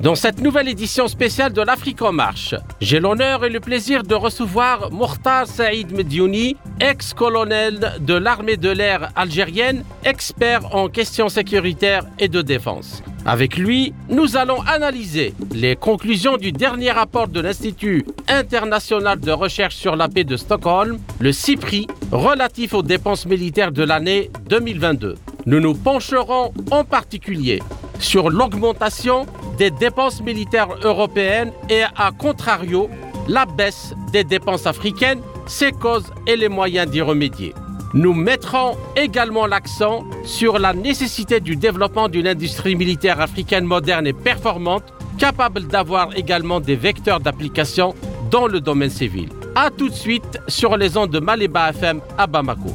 Dans cette nouvelle édition spéciale de l'Afrique en marche, j'ai l'honneur et le plaisir de recevoir Mourtar Saïd Mediouni, ex-colonel de l'armée de l'air algérienne, expert en questions sécuritaires et de défense. Avec lui, nous allons analyser les conclusions du dernier rapport de l'Institut international de recherche sur la paix de Stockholm, le CIPRI, relatif aux dépenses militaires de l'année 2022. Nous nous pencherons en particulier sur l'augmentation des dépenses militaires européennes et à contrario, la baisse des dépenses africaines, ses causes et les moyens d'y remédier. Nous mettrons également l'accent sur la nécessité du développement d'une industrie militaire africaine moderne et performante, capable d'avoir également des vecteurs d'application dans le domaine civil. A tout de suite sur les ondes de Maléba FM à Bamako.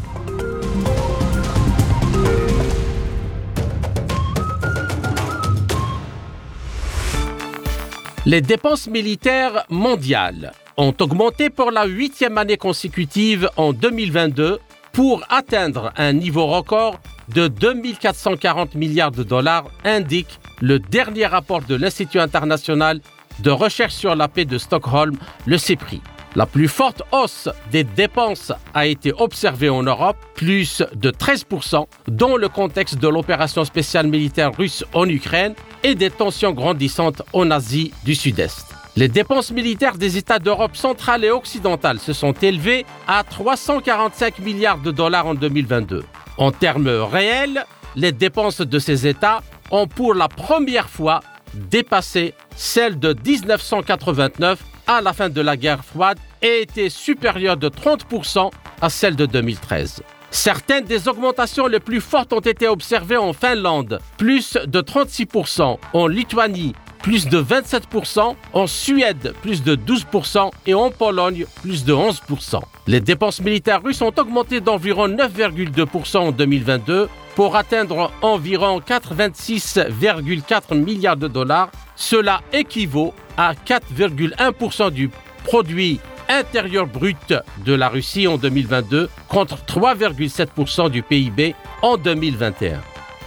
Les dépenses militaires mondiales ont augmenté pour la huitième année consécutive en 2022 pour atteindre un niveau record de 2440 milliards de dollars, indique le dernier rapport de l'Institut international de recherche sur la paix de Stockholm, le CEPRI. La plus forte hausse des dépenses a été observée en Europe, plus de 13%, dans le contexte de l'opération spéciale militaire russe en Ukraine et des tensions grandissantes en Asie du Sud-Est. Les dépenses militaires des États d'Europe centrale et occidentale se sont élevées à 345 milliards de dollars en 2022. En termes réels, les dépenses de ces États ont pour la première fois dépassé celles de 1989 à la fin de la guerre froide était supérieure de 30% à celle de 2013. Certaines des augmentations les plus fortes ont été observées en Finlande, plus de 36%, en Lituanie, plus de 27%, en Suède, plus de 12% et en Pologne, plus de 11%. Les dépenses militaires russes ont augmenté d'environ 9,2% en 2022 pour atteindre environ 86,4 milliards de dollars. Cela équivaut à 4,1% du produit intérieur brut de la Russie en 2022 contre 3,7% du PIB en 2021.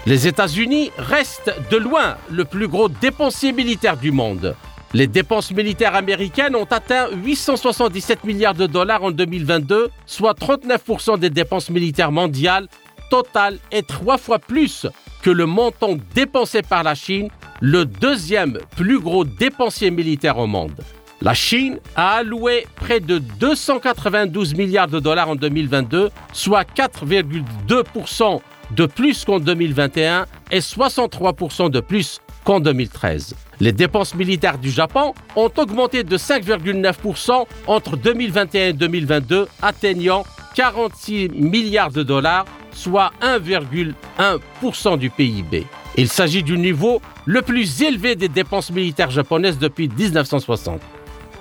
Les États-Unis restent de loin le plus gros dépensier militaire du monde. Les dépenses militaires américaines ont atteint 877 milliards de dollars en 2022, soit 39% des dépenses militaires mondiales totales et trois fois plus que le montant dépensé par la Chine, le deuxième plus gros dépensier militaire au monde. La Chine a alloué près de 292 milliards de dollars en 2022, soit 4,2% de plus qu'en 2021 et 63% de plus qu'en 2013. Les dépenses militaires du Japon ont augmenté de 5,9% entre 2021 et 2022, atteignant 46 milliards de dollars, soit 1,1% du PIB. Il s'agit du niveau le plus élevé des dépenses militaires japonaises depuis 1960.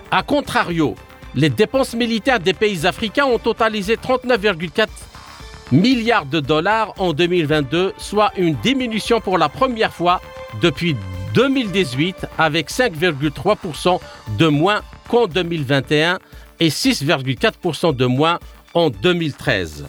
A contrario, les dépenses militaires des pays africains ont totalisé 39,4 milliards de dollars en 2022, soit une diminution pour la première fois depuis 2018 avec 5,3% de moins qu'en 2021 et 6,4% de moins en 2013.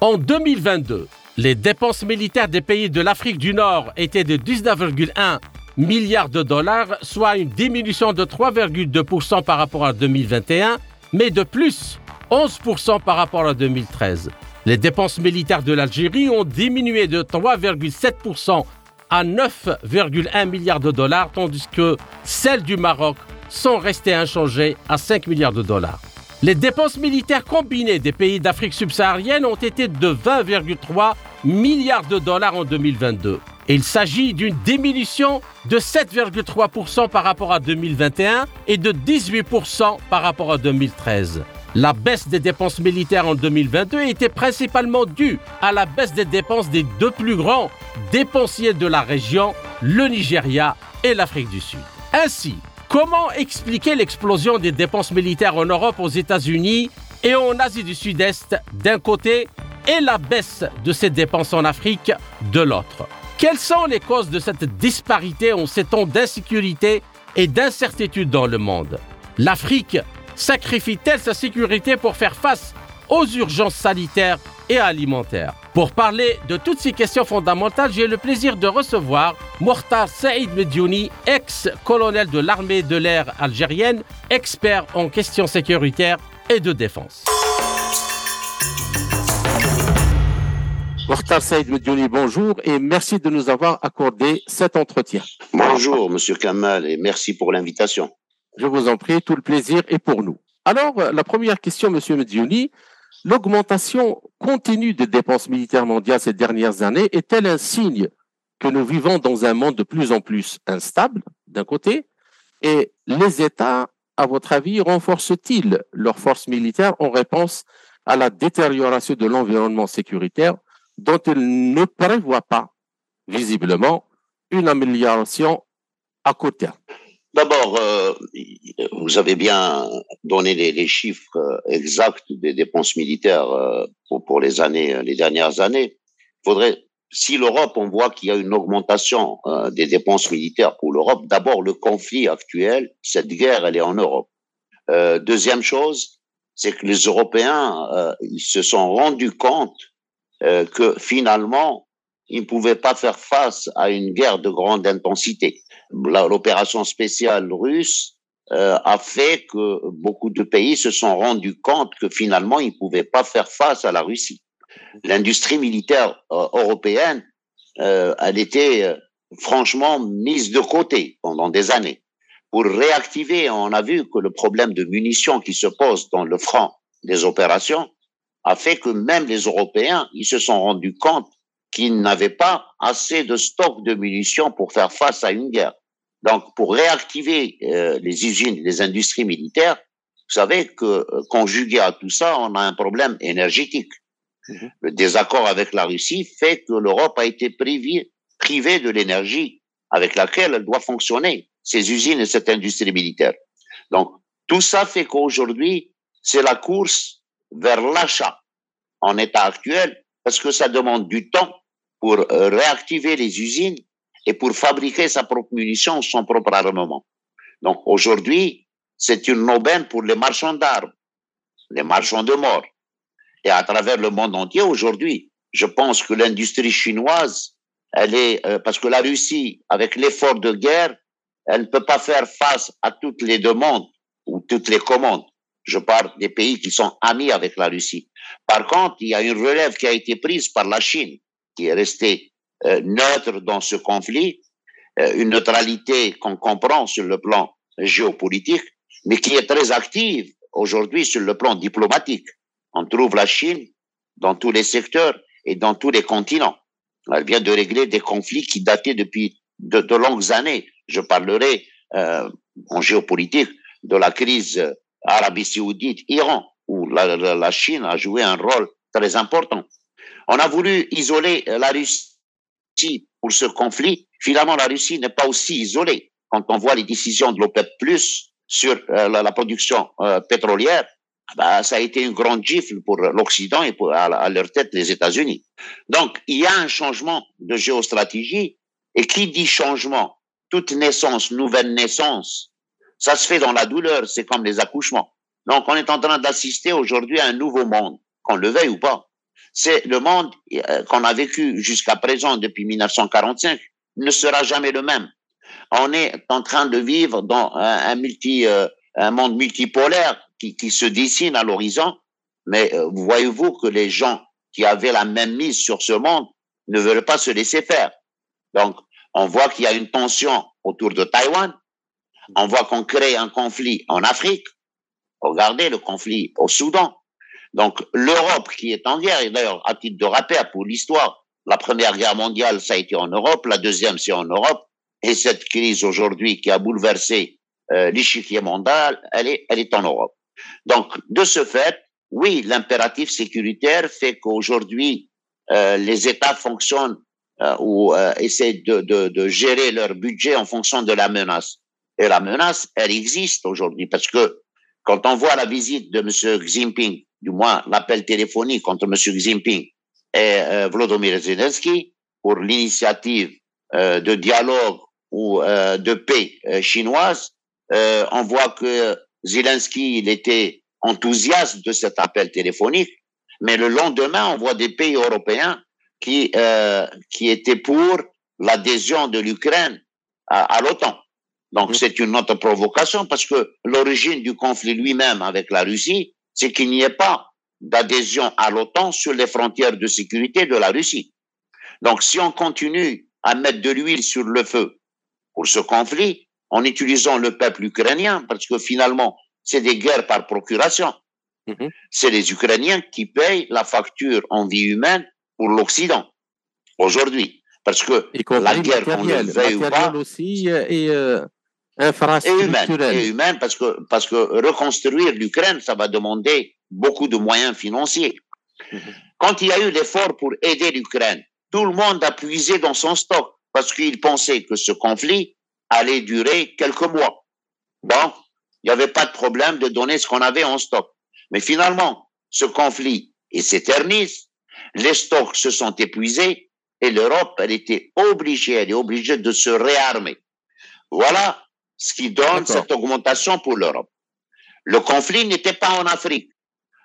En 2022, les dépenses militaires des pays de l'Afrique du Nord étaient de 19,1 milliards de dollars, soit une diminution de 3,2% par rapport à 2021, mais de plus 11% par rapport à 2013. Les dépenses militaires de l'Algérie ont diminué de 3,7% à 9,1 milliards de dollars, tandis que celles du Maroc sont restées inchangées à 5 milliards de dollars. Les dépenses militaires combinées des pays d'Afrique subsaharienne ont été de 20,3 milliards de dollars en 2022. Il s'agit d'une diminution de 7,3% par rapport à 2021 et de 18% par rapport à 2013. La baisse des dépenses militaires en 2022 était principalement due à la baisse des dépenses des deux plus grands dépensiers de la région, le Nigeria et l'Afrique du Sud. Ainsi, comment expliquer l'explosion des dépenses militaires en Europe, aux États-Unis et en Asie du Sud-Est d'un côté et la baisse de ces dépenses en Afrique de l'autre? Quelles sont les causes de cette disparité en ces temps d'insécurité et d'incertitude dans le monde? L'Afrique sacrifie-t-elle sa sécurité pour faire face aux urgences sanitaires et alimentaires Pour parler de toutes ces questions fondamentales, j'ai le plaisir de recevoir Mortar Saïd Medjouni, ex-colonel de l'armée de l'air algérienne, expert en questions sécuritaires et de défense. Mortar Saïd Medjouni, bonjour et merci de nous avoir accordé cet entretien. Bonjour, Monsieur Kamal, et merci pour l'invitation. Je vous en prie, tout le plaisir est pour nous. Alors, la première question, Monsieur Medjouni, l'augmentation continue des dépenses militaires mondiales ces dernières années est-elle un signe que nous vivons dans un monde de plus en plus instable, d'un côté, et les États, à votre avis, renforcent-ils leurs forces militaires en réponse à la détérioration de l'environnement sécuritaire dont ils ne prévoient pas, visiblement, une amélioration à court terme? D'abord, euh, vous avez bien donné les, chiffres euh, exacts des dépenses militaires euh, pour, les années, les dernières années. Faudrait, si l'Europe, on voit qu'il y a une augmentation des dépenses militaires pour l'Europe. D'abord, le conflit actuel, cette guerre, elle est en Europe. deuxième chose, c'est que les Européens, ils se sont rendus compte que finalement, ils ne pouvaient pas faire face à une guerre de grande intensité l'opération spéciale russe euh, a fait que beaucoup de pays se sont rendus compte que finalement ils ne pouvaient pas faire face à la Russie. L'industrie militaire euh, européenne, euh, elle était euh, franchement mise de côté pendant des années. Pour réactiver, on a vu que le problème de munitions qui se pose dans le front des opérations a fait que même les Européens, ils se sont rendus compte qu'ils n'avaient pas assez de stock de munitions pour faire face à une guerre. Donc, pour réactiver euh, les usines, les industries militaires, vous savez que euh, conjugué à tout ça, on a un problème énergétique. Mhm. Le désaccord avec la Russie fait que l'Europe a été privée, privée de l'énergie avec laquelle elle doit fonctionner, ces usines et cette industrie militaire. Donc, tout ça fait qu'aujourd'hui, c'est la course vers l'achat en état actuel, parce que ça demande du temps pour euh, réactiver les usines et pour fabriquer sa propre munition, son propre armement. Donc aujourd'hui, c'est une aubaine pour les marchands d'armes, les marchands de mort. Et à travers le monde entier aujourd'hui, je pense que l'industrie chinoise, elle est euh, parce que la Russie, avec l'effort de guerre, elle ne peut pas faire face à toutes les demandes ou toutes les commandes. Je parle des pays qui sont amis avec la Russie. Par contre, il y a une relève qui a été prise par la Chine, qui est restée euh, neutre dans ce conflit, euh, une neutralité qu'on comprend sur le plan géopolitique, mais qui est très active aujourd'hui sur le plan diplomatique. On trouve la Chine dans tous les secteurs et dans tous les continents. Elle vient de régler des conflits qui dataient depuis de, longues années. Je parlerai euh, en géopolitique de la crise Arabie saoudite, Iran, où la Chine a joué un rôle très important. On a voulu isoler la Russie pour ce conflit, finalement, la Russie n'est pas aussi isolée. Quand on voit les décisions de l'OPEP+, sur euh, la, production euh, pétrolière, bah, ça a été une grande gifle pour l'Occident et pour, à, leur tête les États-Unis. Donc, il y a un changement de géostratégie. Et qui dit changement Toute naissance, nouvelle naissance, ça se fait dans la douleur, c'est comme les accouchements. Donc, on est en train d'assister aujourd'hui à un nouveau monde, qu'on le veuille ou pas c'est le monde euh, qu'on a vécu jusqu'à présent depuis 1945 ne sera jamais le même. On est en train de vivre dans un, multi, euh, un monde multipolaire qui, se dessine à l'horizon, mais euh, voyez-vous que les gens qui avaient la même mise sur ce monde ne veulent pas se laisser faire. Donc, on voit qu'il y a une tension autour de Taïwan. On voit qu'on crée un conflit en Afrique. Regardez le conflit au Soudan. Donc l'Europe qui est en guerre, et d'ailleurs à titre de rappel pour l'histoire, la Première Guerre mondiale, ça a été en Europe, la Deuxième, c'est en Europe, et cette crise aujourd'hui qui a bouleversé euh, l'échiquier mondial, elle est, elle est en Europe. Donc de ce fait, oui, l'impératif sécuritaire fait qu'aujourd'hui, euh, les États fonctionnent euh, ou euh, essaient de, de, de gérer leur budget en fonction de la menace. Et la menace, elle existe aujourd'hui parce que quand on voit la visite de M. Xi Jinping du moins l'appel téléphonique entre M. Xi Jinping et euh, Volodymyr Zelensky pour l'initiative euh, de dialogue ou euh, de paix chinoise. on voit que Zelensky, il était enthousiaste de cet appel téléphonique, mais le lendemain, on voit des pays européens qui, qui étaient pour l'adhésion de l'Ukraine à, à l'OTAN. Donc, mmh. c'est une autre provocation parce que l'origine du conflit lui-même avec la Russie, c'est qu'il n'y ait pas d'adhésion à l'OTAN sur les frontières de sécurité de la Russie. Donc, si on continue à mettre de l'huile sur le feu pour ce conflit, en utilisant le peuple ukrainien, parce que finalement, c'est des guerres par procuration. Mmh. C'est les Ukrainiens qui payent la facture en vie humaine pour l'Occident aujourd'hui. Parce que la guerre qu'on le veuille ou pas, aussi euh, et euh, et humaine, parce que parce que reconstruire l'Ukraine, ça va demander beaucoup de moyens financiers. Quand il y a eu l'effort pour aider l'Ukraine, tout le monde a puisé dans son stock parce qu'il pensait que ce conflit allait durer quelques mois. Bon, il n'y avait pas de problème de donner ce qu'on avait en stock. Mais finalement, ce conflit s'éternise, les stocks se sont épuisés et l'Europe, elle était obligée, elle est obligée de se réarmer. Voilà ce qui donne cette augmentation pour l'Europe. Le conflit n'était pas en Afrique.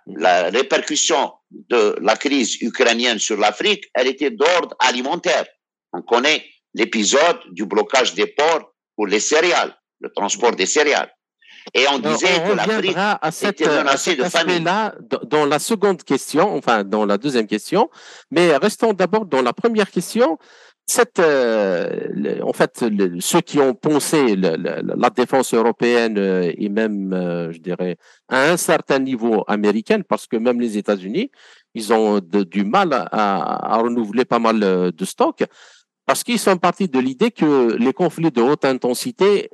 La répercussion de la crise ukrainienne sur l'Afrique, elle était d'ordre alimentaire. On connaît l'épisode du blocage des ports pour les céréales, le transport des céréales. Et on disait que l'Afrique était menacée de famine. là dans la seconde question, enfin dans la deuxième question, mais restons d'abord dans la première question cette, euh, en fait, ceux qui ont pensé la défense européenne euh, et même, euh, je dirais, à un certain niveau américain, parce que même les États-Unis, ils ont du mal à, renouveler pas mal de stocks, parce qu'ils sont partis de l'idée que les conflits de haute intensité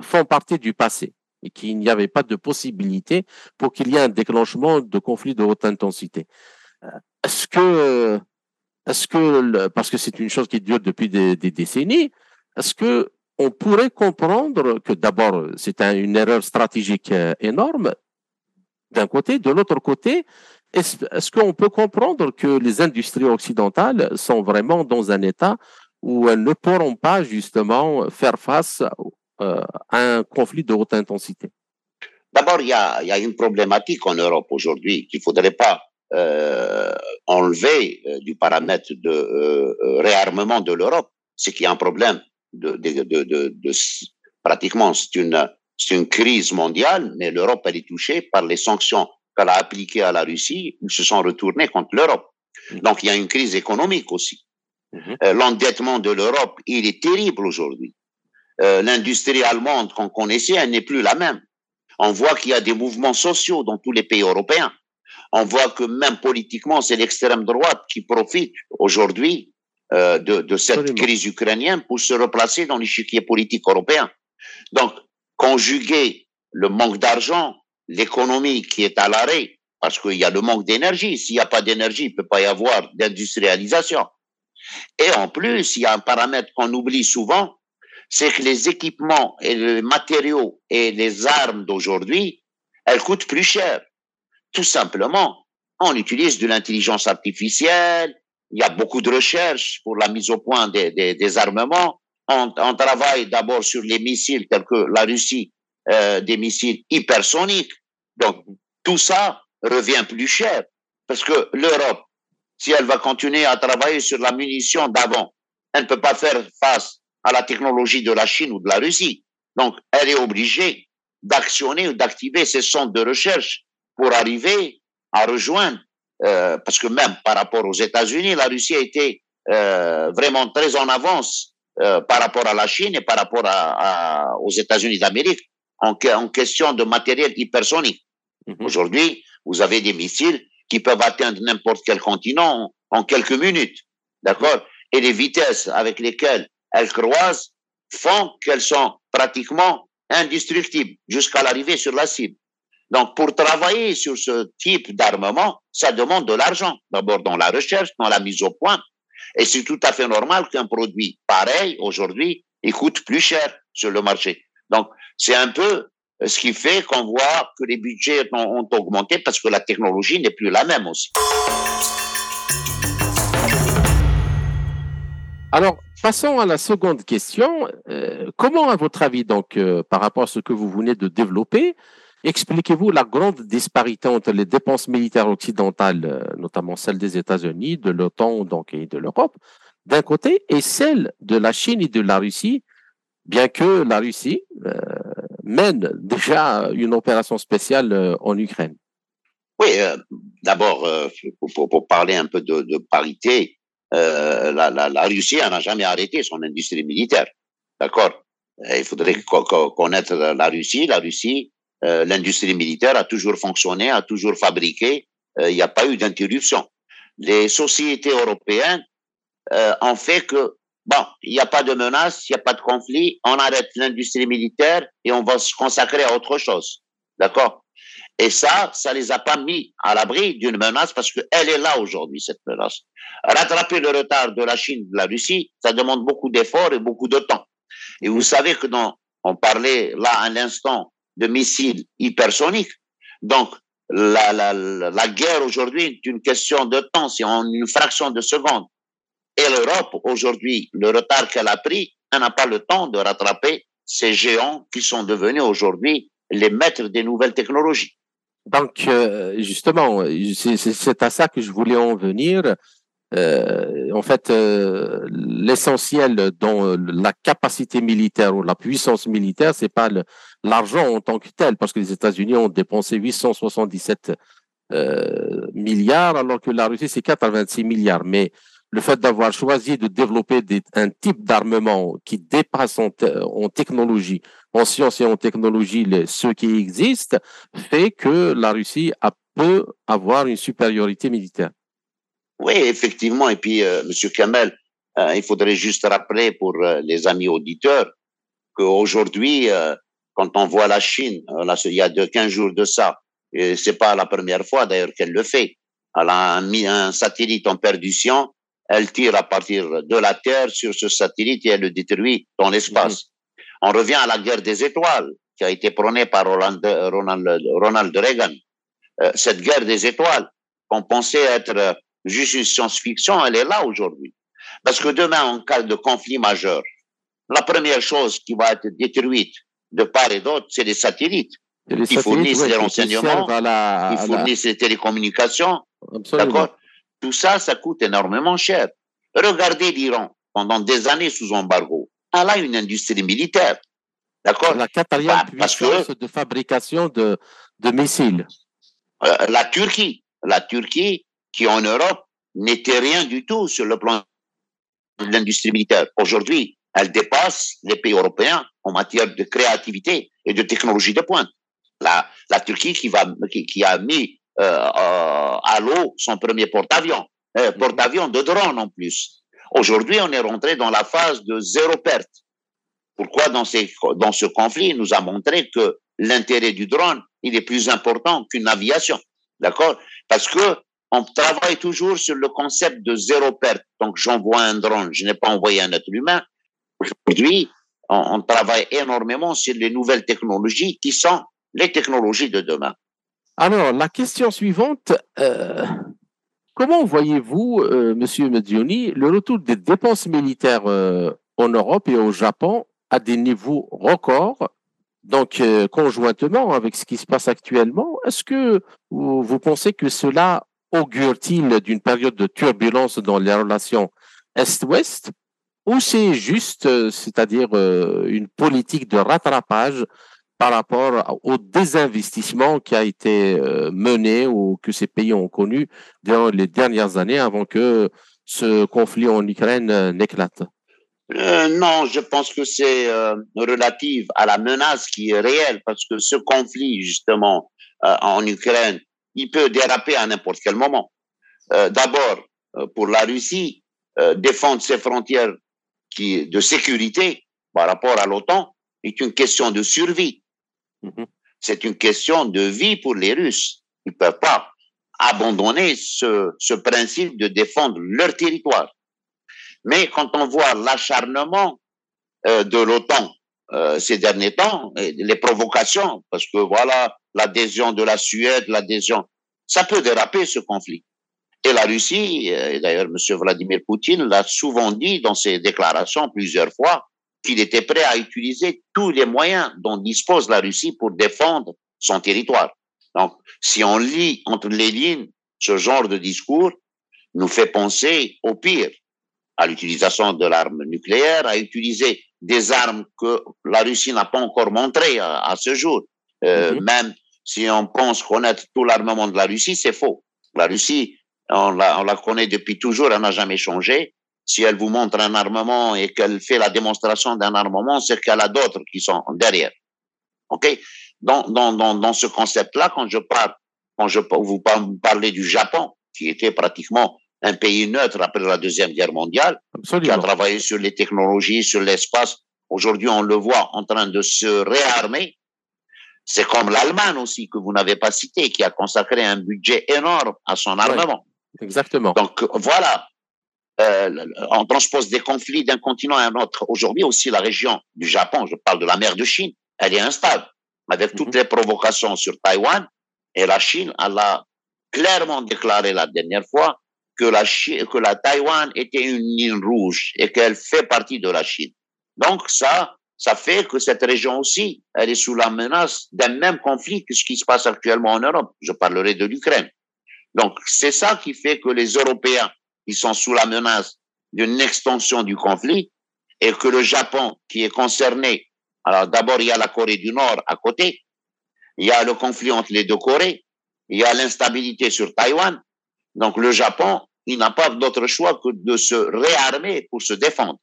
font partie du passé et qu'il n'y avait pas de possibilité pour qu'il y ait un déclenchement de conflits de haute intensité. Est-ce que est-ce que, parce que c'est une chose qui dure depuis des, décennies, est-ce que on pourrait comprendre que d'abord c'est une erreur stratégique euh, énorme d'un côté, de l'autre côté, est-ce, qu'on peut comprendre que les industries occidentales sont vraiment dans un état où elles ne pourront pas justement faire face euh, à un conflit de haute intensité? D'abord, il y a, y a une problématique en Europe aujourd'hui qu'il faudrait pas euh, enlevé euh, du paramètre de euh, réarmement de l'Europe, c'est qu'il y a un problème de, de, de, de, pratiquement c'est une c'est une crise mondiale, mais l'Europe elle est touchée par les sanctions qu'elle a appliquées à la Russie, ils se sont retournés contre l'Europe. Mm-hmm. Donc il y a une crise économique aussi. Mm-hmm. L'endettement de l'Europe, il est terrible aujourd'hui. L'industrie allemande qu'on connaissait, elle n'est plus la même. On voit qu'il y a des mouvements sociaux dans tous les pays européens on voit que même politiquement, c'est l'extrême droite qui profite aujourd'hui euh, de, cette crise ukrainienne pour se replacer dans l'échiquier politique européen. Donc, conjuguer le manque d'argent, l'économie qui est à l'arrêt, parce qu'il y a le manque d'énergie. S'il n'y a pas d'énergie, il ne peut pas y avoir d'industrialisation. Et en plus, il y a un paramètre qu'on oublie souvent, c'est que les équipements et les matériaux et les armes d'aujourd'hui, elles coûtent plus cher. Tout simplement, on utilise de l'intelligence artificielle, il y a beaucoup de recherches pour la mise au point des, armements. On, on travaille d'abord sur les missiles tels que la Russie, euh, des missiles hypersoniques. Donc, tout ça revient plus cher parce que l'Europe, si elle va continuer à travailler sur la munition d'avant, elle ne peut pas faire face à la technologie de la Chine ou de la Russie. Donc, elle est obligée d'actionner ou d'activer ses centres de recherche pour arriver à rejoindre, euh, parce que même par rapport aux États-Unis, la Russie a été euh, vraiment très en avance euh, par rapport à la Chine et par rapport à, aux États-Unis d'Amérique en, en, question de matériel hypersonique. Mhm. Aujourd'hui, vous avez des missiles qui peuvent atteindre n'importe quel continent en, en quelques minutes, d'accord? Et les vitesses avec lesquelles elles croisent font qu'elles sont pratiquement indestructibles jusqu'à l'arrivée sur la cible. Donc, pour travailler sur ce type d'armement, ça demande de l'argent. D'abord dans la recherche, dans la mise au point. Et c'est tout à fait normal qu'un produit pareil, aujourd'hui, il coûte plus cher sur le marché. Donc, c'est un peu ce qui fait qu'on voit que les budgets ont, augmenté parce que la technologie n'est plus la même aussi. Alors, passons à la seconde question. Euh, comment, à votre avis, donc, euh, par rapport à ce que vous venez de développer, expliquez-vous la grande disparité entre les dépenses militaires occidentales, euh, notamment celles des États-Unis, de l'OTAN donc, et de l'Europe, d'un côté, et celles de la Chine et de la Russie, bien que la Russie mène déjà une opération spéciale en Ukraine Oui, d'abord, pour, parler un peu de, de parité, euh, la, la, la, Russie n'a jamais arrêté son industrie militaire. D'accord? Il faudrait connaître la Russie. La Russie, euh, l'industrie militaire a toujours fonctionné, a toujours fabriqué. Euh, il n'y a pas eu d'interruption. Les sociétés européennes ont fait que, bon, il n'y a pas de menace, il n'y a pas de conflit, on arrête l'industrie militaire et on va se consacrer à autre chose. D'accord? Et ça, ça les a pas mis à l'abri d'une menace parce qu'elle est là aujourd'hui, cette menace. Rattraper le retard de la Chine, de la Russie, ça demande beaucoup d'efforts et beaucoup de temps. Et vous savez que dans, on parlait là à l'instant de missiles hypersoniques. Donc, la, la, la guerre aujourd'hui est une question de temps, c'est en une fraction de seconde. Et l'Europe, aujourd'hui, le retard qu'elle a pris, elle n'a pas le temps de rattraper ces géants qui sont devenus aujourd'hui les maîtres des nouvelles technologies. Donc, euh, justement, c'est à ça que je voulais en venir. Euh, en fait, euh, l'essentiel dans la capacité militaire ou la puissance militaire, c'est pas l'argent en tant que tel, parce que les États-Unis ont dépensé 877 milliards, alors que la Russie, c'est 86 milliards. Mais le fait d'avoir choisi de développer un type d'armement qui dépasse en, technologie, en science et en technologie, les, ceux qui existent, fait que la Russie peut avoir une supériorité militaire. Oui, effectivement. Et puis, euh, Monsieur Kamel, euh, il faudrait juste rappeler pour euh, les amis auditeurs qu'aujourd'hui, euh, quand on voit la Chine, là, il y a de 15 jours de ça, et c'est pas la première fois d'ailleurs qu'elle le fait. Elle a mis un satellite en perdition elle tire à partir de la Terre sur ce satellite et elle le détruit dans l'espace. On revient à la guerre des étoiles qui a été prônée par Ronald, Ronald, Reagan. Euh, cette guerre des étoiles, qu'on pensait être juste une science-fiction, elle est là aujourd'hui. Parce que demain, en cas de conflit majeur, la première chose qui va être détruite de part et d'autre, c'est les satellites. Les qui fournissent les renseignements, qui fournissent les télécommunications. D'accord? Tout ça, ça coûte énormément cher. Regardez l'Iran, pendant des années sous embargo. Elle a une industrie militaire. D'accord? La quatrième bah, puissance de fabrication de, de missiles. Euh, la Turquie. La Turquie, qui en Europe n'était rien du tout sur le plan de l'industrie militaire. Aujourd'hui, elle dépasse les pays européens en matière de créativité et de technologie de pointe. La, la Turquie qui, va, qui a mis euh, euh, à l'eau son premier porte-avions, euh, mhm. porte-avions de drone en plus. Aujourd'hui, on est rentré dans la phase de zéro perte. Pourquoi dans, ces, dans ce conflit, il nous a montré que l'intérêt du drone, il est plus important qu'une aviation. D'accord? Parce que on travaille toujours sur le concept de zéro perte. Donc, j'envoie un drone, je n'ai pas envoyé un être humain. Aujourd'hui, on, travaille énormément sur les nouvelles technologies qui sont les technologies de demain. Alors, la question suivante, euh, comment voyez-vous, euh, Monsieur Medioni, le retour des dépenses militaires euh, en Europe et au Japon à des niveaux records, donc euh, conjointement avec ce qui se passe actuellement Est-ce que vous, vous, pensez que cela augure-t-il d'une période de turbulence dans les relations Est-Ouest? Ou c'est juste, c'est-à-dire une politique de rattrapage par rapport au désinvestissement qui a été euh, mené ou que ces pays ont connu dans les dernières années avant que ce conflit en Ukraine euh, n'éclate? Euh, Non, je pense que c'est euh, relatif à la menace qui est réelle parce que ce conflit justement en Ukraine, il peut déraper à n'importe quel moment. D'abord, pour la Russie, défendre ses frontières qui, de sécurité par rapport à l'OTAN est une question de survie. Mhm. C'est une question de vie pour les Russes. Ils ne peuvent pas abandonner ce, ce principe de défendre leur territoire. Mais quand on voit l'acharnement euh, de l'OTAN euh, ces derniers temps, les provocations, parce que voilà, l'adhésion de la Suède, l'adhésion, ça peut déraper ce conflit. Et la Russie, et d'ailleurs M. Vladimir Poutine l'a souvent dit dans ses déclarations plusieurs fois, qu'il était prêt à utiliser tous les moyens dont dispose la Russie pour défendre son territoire. Donc, si on lit entre les lignes, ce genre de discours nous fait penser au pire, à l'utilisation de l'arme nucléaire, à utiliser des armes que la Russie n'a pas encore montrées à, ce jour. Euh, mhm. Même si on pense connaître tout l'armement de la Russie, c'est faux. La Russie, on la, on la connaît depuis toujours, elle n'a jamais changé si elle vous montre un armement et qu'elle fait la démonstration d'un armement, c'est qu'elle a d'autres qui sont derrière. OK? Dans, dans, dans, dans ce concept-là, quand je parle, quand je vous parlez du Japon, qui était pratiquement un pays neutre après la Deuxième Guerre mondiale, qui a travaillé sur les technologies, sur l'espace. Aujourd'hui, on le voit en train de se réarmer. C'est comme l'Allemagne aussi, que vous n'avez pas cité, qui a consacré un budget énorme à son armement. Exactement. Donc voilà, euh, on transpose des conflits d'un continent à un autre. Aujourd'hui aussi, la région du Japon, je parle de la mer de Chine, elle est instable, avec toutes mhm. les provocations sur Taïwan. Et la Chine, elle a clairement déclaré la dernière fois que la, Chine, que la Taïwan était une ligne rouge et qu'elle fait partie de la Chine. Donc ça, ça fait que cette région aussi, elle est sous la menace d'un même conflit que ce qui se passe actuellement en Europe. Je parlerai de l'Ukraine. Donc c'est ça qui fait que les Européens ils sont sous la menace d'une extension du conflit et que le Japon, qui est concerné, alors d'abord il y a la Corée du Nord à côté, il y a le conflit entre les deux Corées, il y a l'instabilité sur Taïwan. Donc le Japon, il n'a pas d'autre choix que de se réarmer pour se défendre.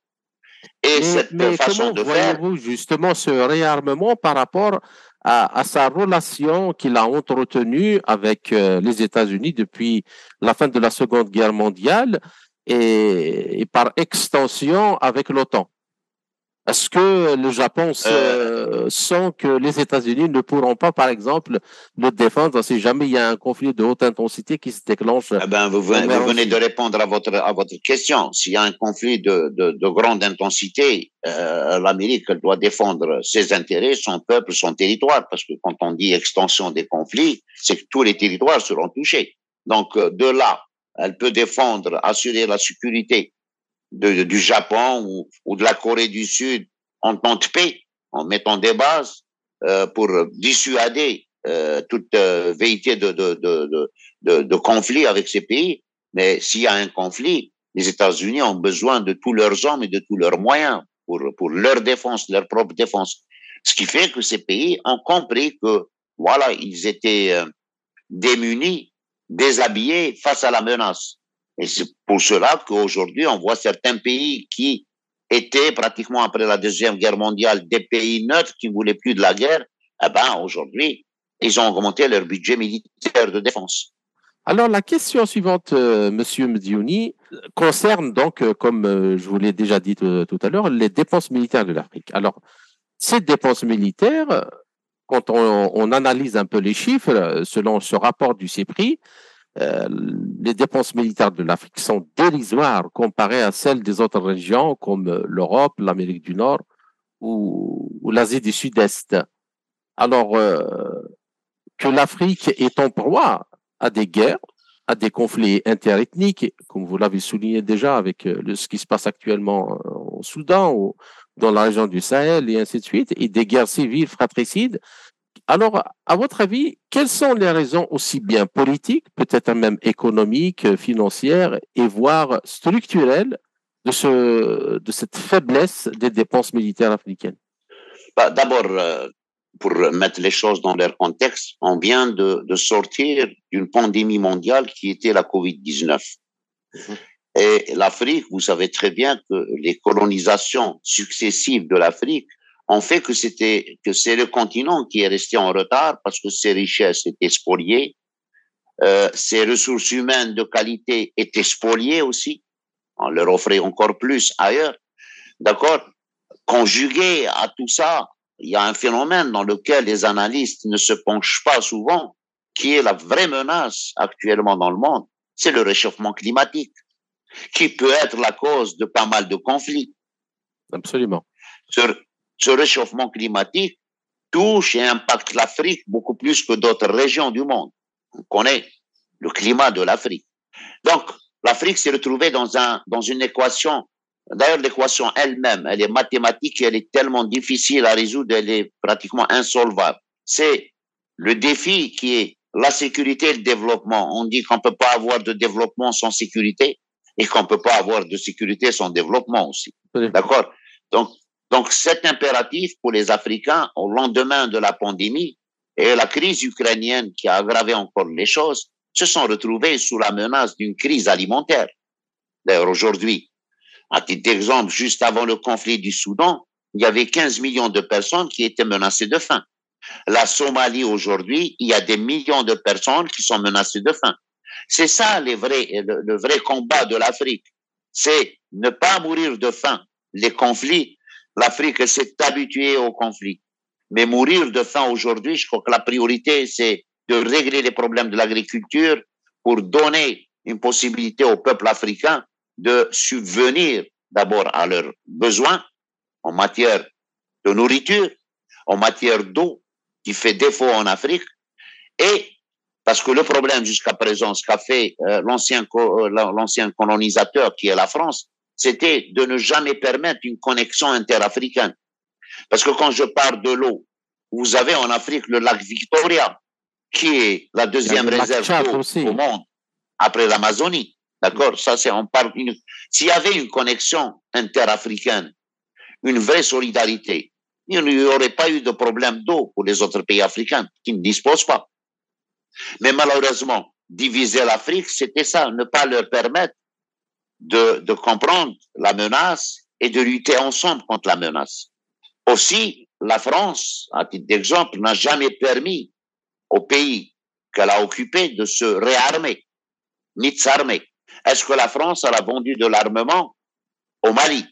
Et cette façon de faire. vous justement ce réarmement par rapport à, sa relation qu'il a entretenue avec euh, les États-Unis depuis la fin de la Seconde Guerre mondiale et par extension avec l'OTAN est-ce que le Japon euh, sent que les États-Unis ne pourront pas, par exemple, le défendre si jamais il y a un conflit de haute intensité qui se déclenche eh ben, vous, venez, de répondre à votre, à votre question. S'il y a un conflit de, de, de grande intensité, euh, l'Amérique doit défendre ses intérêts, son peuple, son territoire, parce que quand on dit extension des conflits, c'est que tous les territoires seront touchés. Donc, euh, de là, elle peut défendre, assurer la sécurité de, du Japon ou, ou, de la Corée du Sud en temps de paix, en mettant des bases euh, pour dissuader euh, toute euh, de, de, de, de, de conflit avec ces pays. Mais s'il y a un conflit, les États-Unis ont besoin de tous leurs hommes et de tous leurs moyens pour, pour leur défense, leur propre défense. Ce qui fait que ces pays ont compris que, voilà, ils étaient euh, démunis, déshabillés face à la menace. Et c'est pour cela qu'aujourd'hui, on voit certains pays qui étaient pratiquement après la Deuxième Guerre mondiale des pays neutres qui ne voulaient plus de la guerre. Eh ben, aujourd'hui, ils ont augmenté leur budget militaire de défense. Alors, la question suivante, euh, Monsieur Mdiouni, concerne donc, euh, comme euh, je vous l'ai déjà dit tout à l'heure, les dépenses militaires de l'Afrique. Alors, ces dépenses militaires, quand on, on, analyse un peu les chiffres, selon ce rapport du CEPRI, euh, les dépenses militaires de l'Afrique sont dérisoires comparées à celles des autres régions comme euh, l'Europe, l'Amérique du Nord ou, l'Asie du Sud-Est. Alors euh, que l'Afrique est en proie à des guerres, à des conflits interethniques, comme vous l'avez souligné déjà avec ce qui se passe actuellement au Soudan ou dans la région du Sahel et ainsi de suite, et des guerres civiles fratricides, alors, à votre avis, quelles sont les raisons aussi bien politiques, peut-être même économiques, financières et voire structurelles de, ce, de cette faiblesse des dépenses militaires africaines? Bah, D'abord, euh, pour mettre les choses dans leur contexte, on vient de, sortir d'une pandémie mondiale qui était la COVID-19. Mhm. Et l'Afrique, vous savez très bien que les colonisations successives de l'Afrique on fait que c'était que c'est le continent qui est resté en retard parce que ses richesses étaient spoliées, euh, ses ressources humaines de qualité étaient spoliées aussi. On leur offrait encore plus ailleurs. D'accord? Conjugué à tout ça, il y a un phénomène dans lequel les analystes ne se penchent pas souvent, qui est la vraie menace actuellement dans le monde, c'est le réchauffement climatique, qui peut être la cause de pas mal de conflits. Absolument. Sur, ce réchauffement climatique touche et impacte l'Afrique beaucoup plus que d'autres régions du monde. On connaît le climat de l'Afrique. Donc, l'Afrique s'est retrouvée dans, un, dans une équation. D'ailleurs, l'équation elle-même, elle est mathématique et elle est tellement difficile à résoudre, elle est pratiquement insolvable. C'est le défi qui est la sécurité et le développement. On dit qu'on ne peut pas avoir de développement sans sécurité et qu'on ne peut pas avoir de sécurité sans développement aussi. D'accord? Donc, donc, cet impératif pour les Africains au lendemain de la pandémie et la crise ukrainienne qui a aggravé encore les choses, se sont retrouvés sous la menace d'une crise alimentaire. D'ailleurs, aujourd'hui, à titre d'exemple, juste avant le conflit du Soudan, il y avait 15 millions de personnes qui étaient menacées de faim. La Somalie aujourd'hui, il y a des millions de personnes qui sont menacées de faim. C'est ça le, le vrai combat de l'Afrique. C'est ne pas mourir de faim. Les conflits, l'Afrique s'est habituée aux conflits. Mais mourir de faim aujourd'hui, je crois que la priorité, c'est de régler les problèmes de l'agriculture pour donner une possibilité au peuple africain de subvenir d'abord à leurs besoins en matière de nourriture, en matière d'eau qui fait défaut en Afrique, et parce que le problème jusqu'à présent, ce qu'a fait euh, euh, l'ancien colonisateur qui est la France, c'était de ne jamais permettre une connexion interafricaine. Parce que quand je parle de l'eau, vous avez en Afrique le lac Victoria, qui est la deuxième réserve d'eau au monde après l'Amazonie. D'accord? Ça, c'est on parle. S'il y avait une connexion interafricaine, une vraie solidarité, il n'y aurait pas eu de problème d'eau pour les autres pays africains qui ne disposent pas. Mais malheureusement, diviser l'Afrique, c'était ça, ne pas leur permettre de, de comprendre la menace et de lutter ensemble contre la menace. Aussi, la France, à titre d'exemple, n'a jamais permis au pays qu'elle a occupé de se réarmer, ni de s'armer. Est-ce que la France a vendu de l'armement au Mali?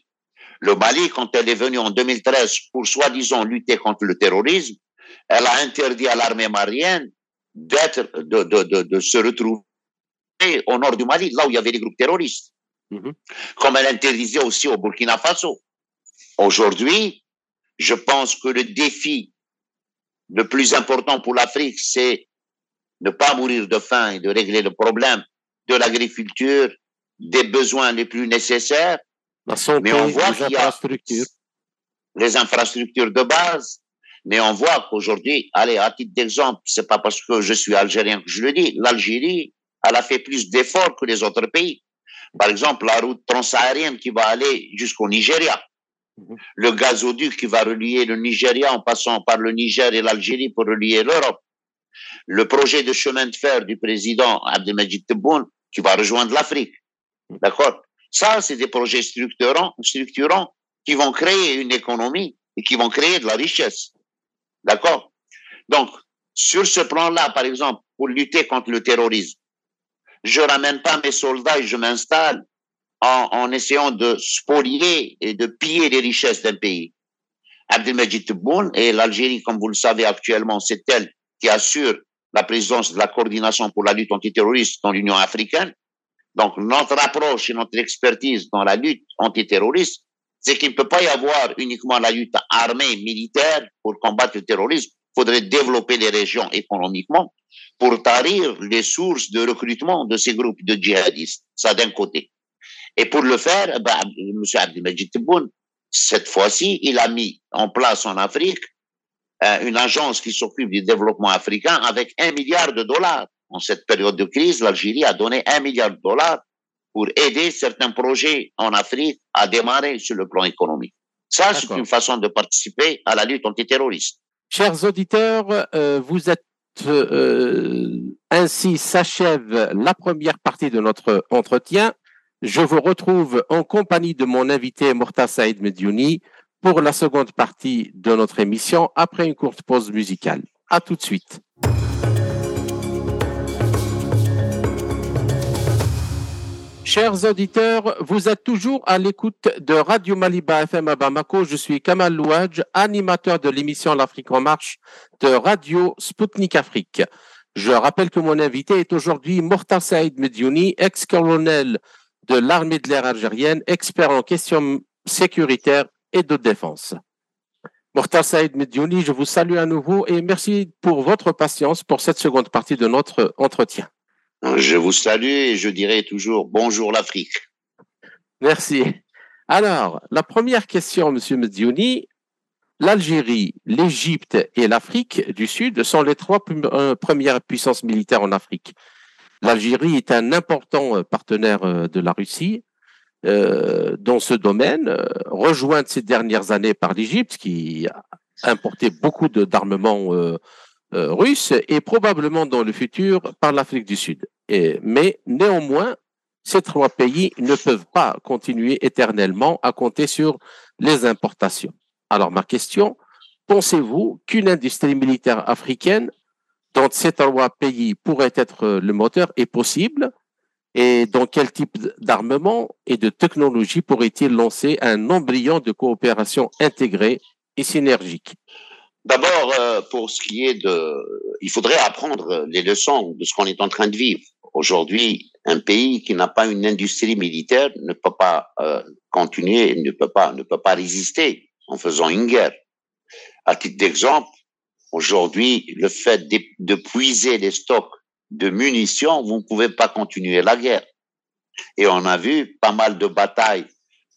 Le Mali, quand elle est venue en 2013 pour soi-disant lutter contre le terrorisme, elle a interdit à l'armée malienne d'être, de, de, de, de, se retrouver au nord du Mali, là où il y avait des groupes terroristes. Mm-hmm. Comme elle interdisait aussi au Burkina Faso. Aujourd'hui, je pense que le défi le plus important pour l'Afrique, c'est ne pas mourir de faim et de régler le problème de l'agriculture, des besoins les plus nécessaires. mais on voit qu'il y a les infrastructures de base. Mais on voit qu'aujourd'hui, allez, à titre d'exemple, c'est pas parce que je suis algérien que je le dis, l'Algérie, elle a fait plus d'efforts que les autres pays. Par exemple, la route transsaharienne qui va aller jusqu'au Nigeria. Mhm. Le gazoduc qui va relier le Nigeria en passant par le Niger et l'Algérie pour relier l'Europe. Le projet de chemin de fer du président Abdelmajid Tebboune qui va rejoindre l'Afrique. D'accord? Ça, c'est des projets structurants, structurants qui vont créer une économie et qui vont créer de la richesse. D'accord? Donc, sur ce plan-là, par exemple, pour lutter contre le terrorisme, je ramène pas mes soldats et je m'installe en, essayant de spolier et de piller les richesses d'un pays. Abdelmajid Tebboune et l'Algérie, comme vous le savez actuellement, c'est elle qui assure la présidence de la coordination pour la lutte antiterroriste dans l'Union africaine. Donc, notre approche et notre expertise dans la lutte antiterroriste, c'est qu'il ne peut pas y avoir uniquement la lutte armée, militaire pour combattre le terrorisme. Il faudrait développer les régions économiquement pour tarir les sources de recrutement de ces groupes de djihadistes. Ça d'un côté. Et pour le faire, ben, M. Abdelmajid Tebboune, cette fois-ci, il a mis en place en Afrique euh, une agence qui s'occupe du développement africain avec un milliard de dollars. En cette période de crise, l'Algérie a donné un milliard de dollars pour aider certains projets en Afrique à démarrer sur le plan économique. Ça, c'est une façon de participer à la lutte antiterroriste. Chers auditeurs, euh, vous êtes euh, ainsi s'achève la première partie de notre entretien. Je vous retrouve en compagnie de mon invité Morta Saïd Mediouni pour la seconde partie de notre émission après une courte pause musicale. À tout de suite. Chers auditeurs, vous êtes toujours à l'écoute de Radio Maliba FM à Bamako. Je suis Kamal Louadj, animateur de l'émission L'Afrique en marche de Radio Sputnik Afrique. Je rappelle que mon invité est aujourd'hui Mortal Saïd Mediouni, ex-colonel de l'armée de l'air algérienne, expert en questions sécuritaires et de défense. Mortal Saïd Mediouni, je vous salue à nouveau et merci pour votre patience pour cette seconde partie de notre entretien. Je vous salue et je dirai toujours bonjour l'Afrique. Merci. Alors, la première question, Monsieur Mediouni, l'Algérie, l'Égypte et l'Afrique du Sud sont les trois euh, premières puissances militaires en Afrique. L'Algérie est un important euh, partenaire euh, de la Russie dans ce domaine, rejointe ces dernières années par l'Égypte, qui a importé beaucoup d'armements russes, et probablement dans le futur par l'Afrique du Sud. mais néanmoins, ces trois pays ne peuvent pas continuer éternellement à compter sur les importations. Alors ma question, pensez-vous qu'une industrie militaire africaine dans ces trois pays pourrait être le moteur est possible? Et dans quel type d'armement et de technologie pourrait-il lancer un embryon de coopération intégrée et synergique? D'abord, euh, pour ce qui est de... Il faudrait apprendre les leçons de ce qu'on est en train de vivre. Aujourd'hui, un pays qui n'a pas une industrie militaire ne peut pas euh, continuer, ne peut pas, ne peut pas résister en faisant une guerre. À titre d'exemple, aujourd'hui, le fait de, de, puiser les stocks de munitions, vous ne pouvez pas continuer la guerre. Et on a vu pas mal de batailles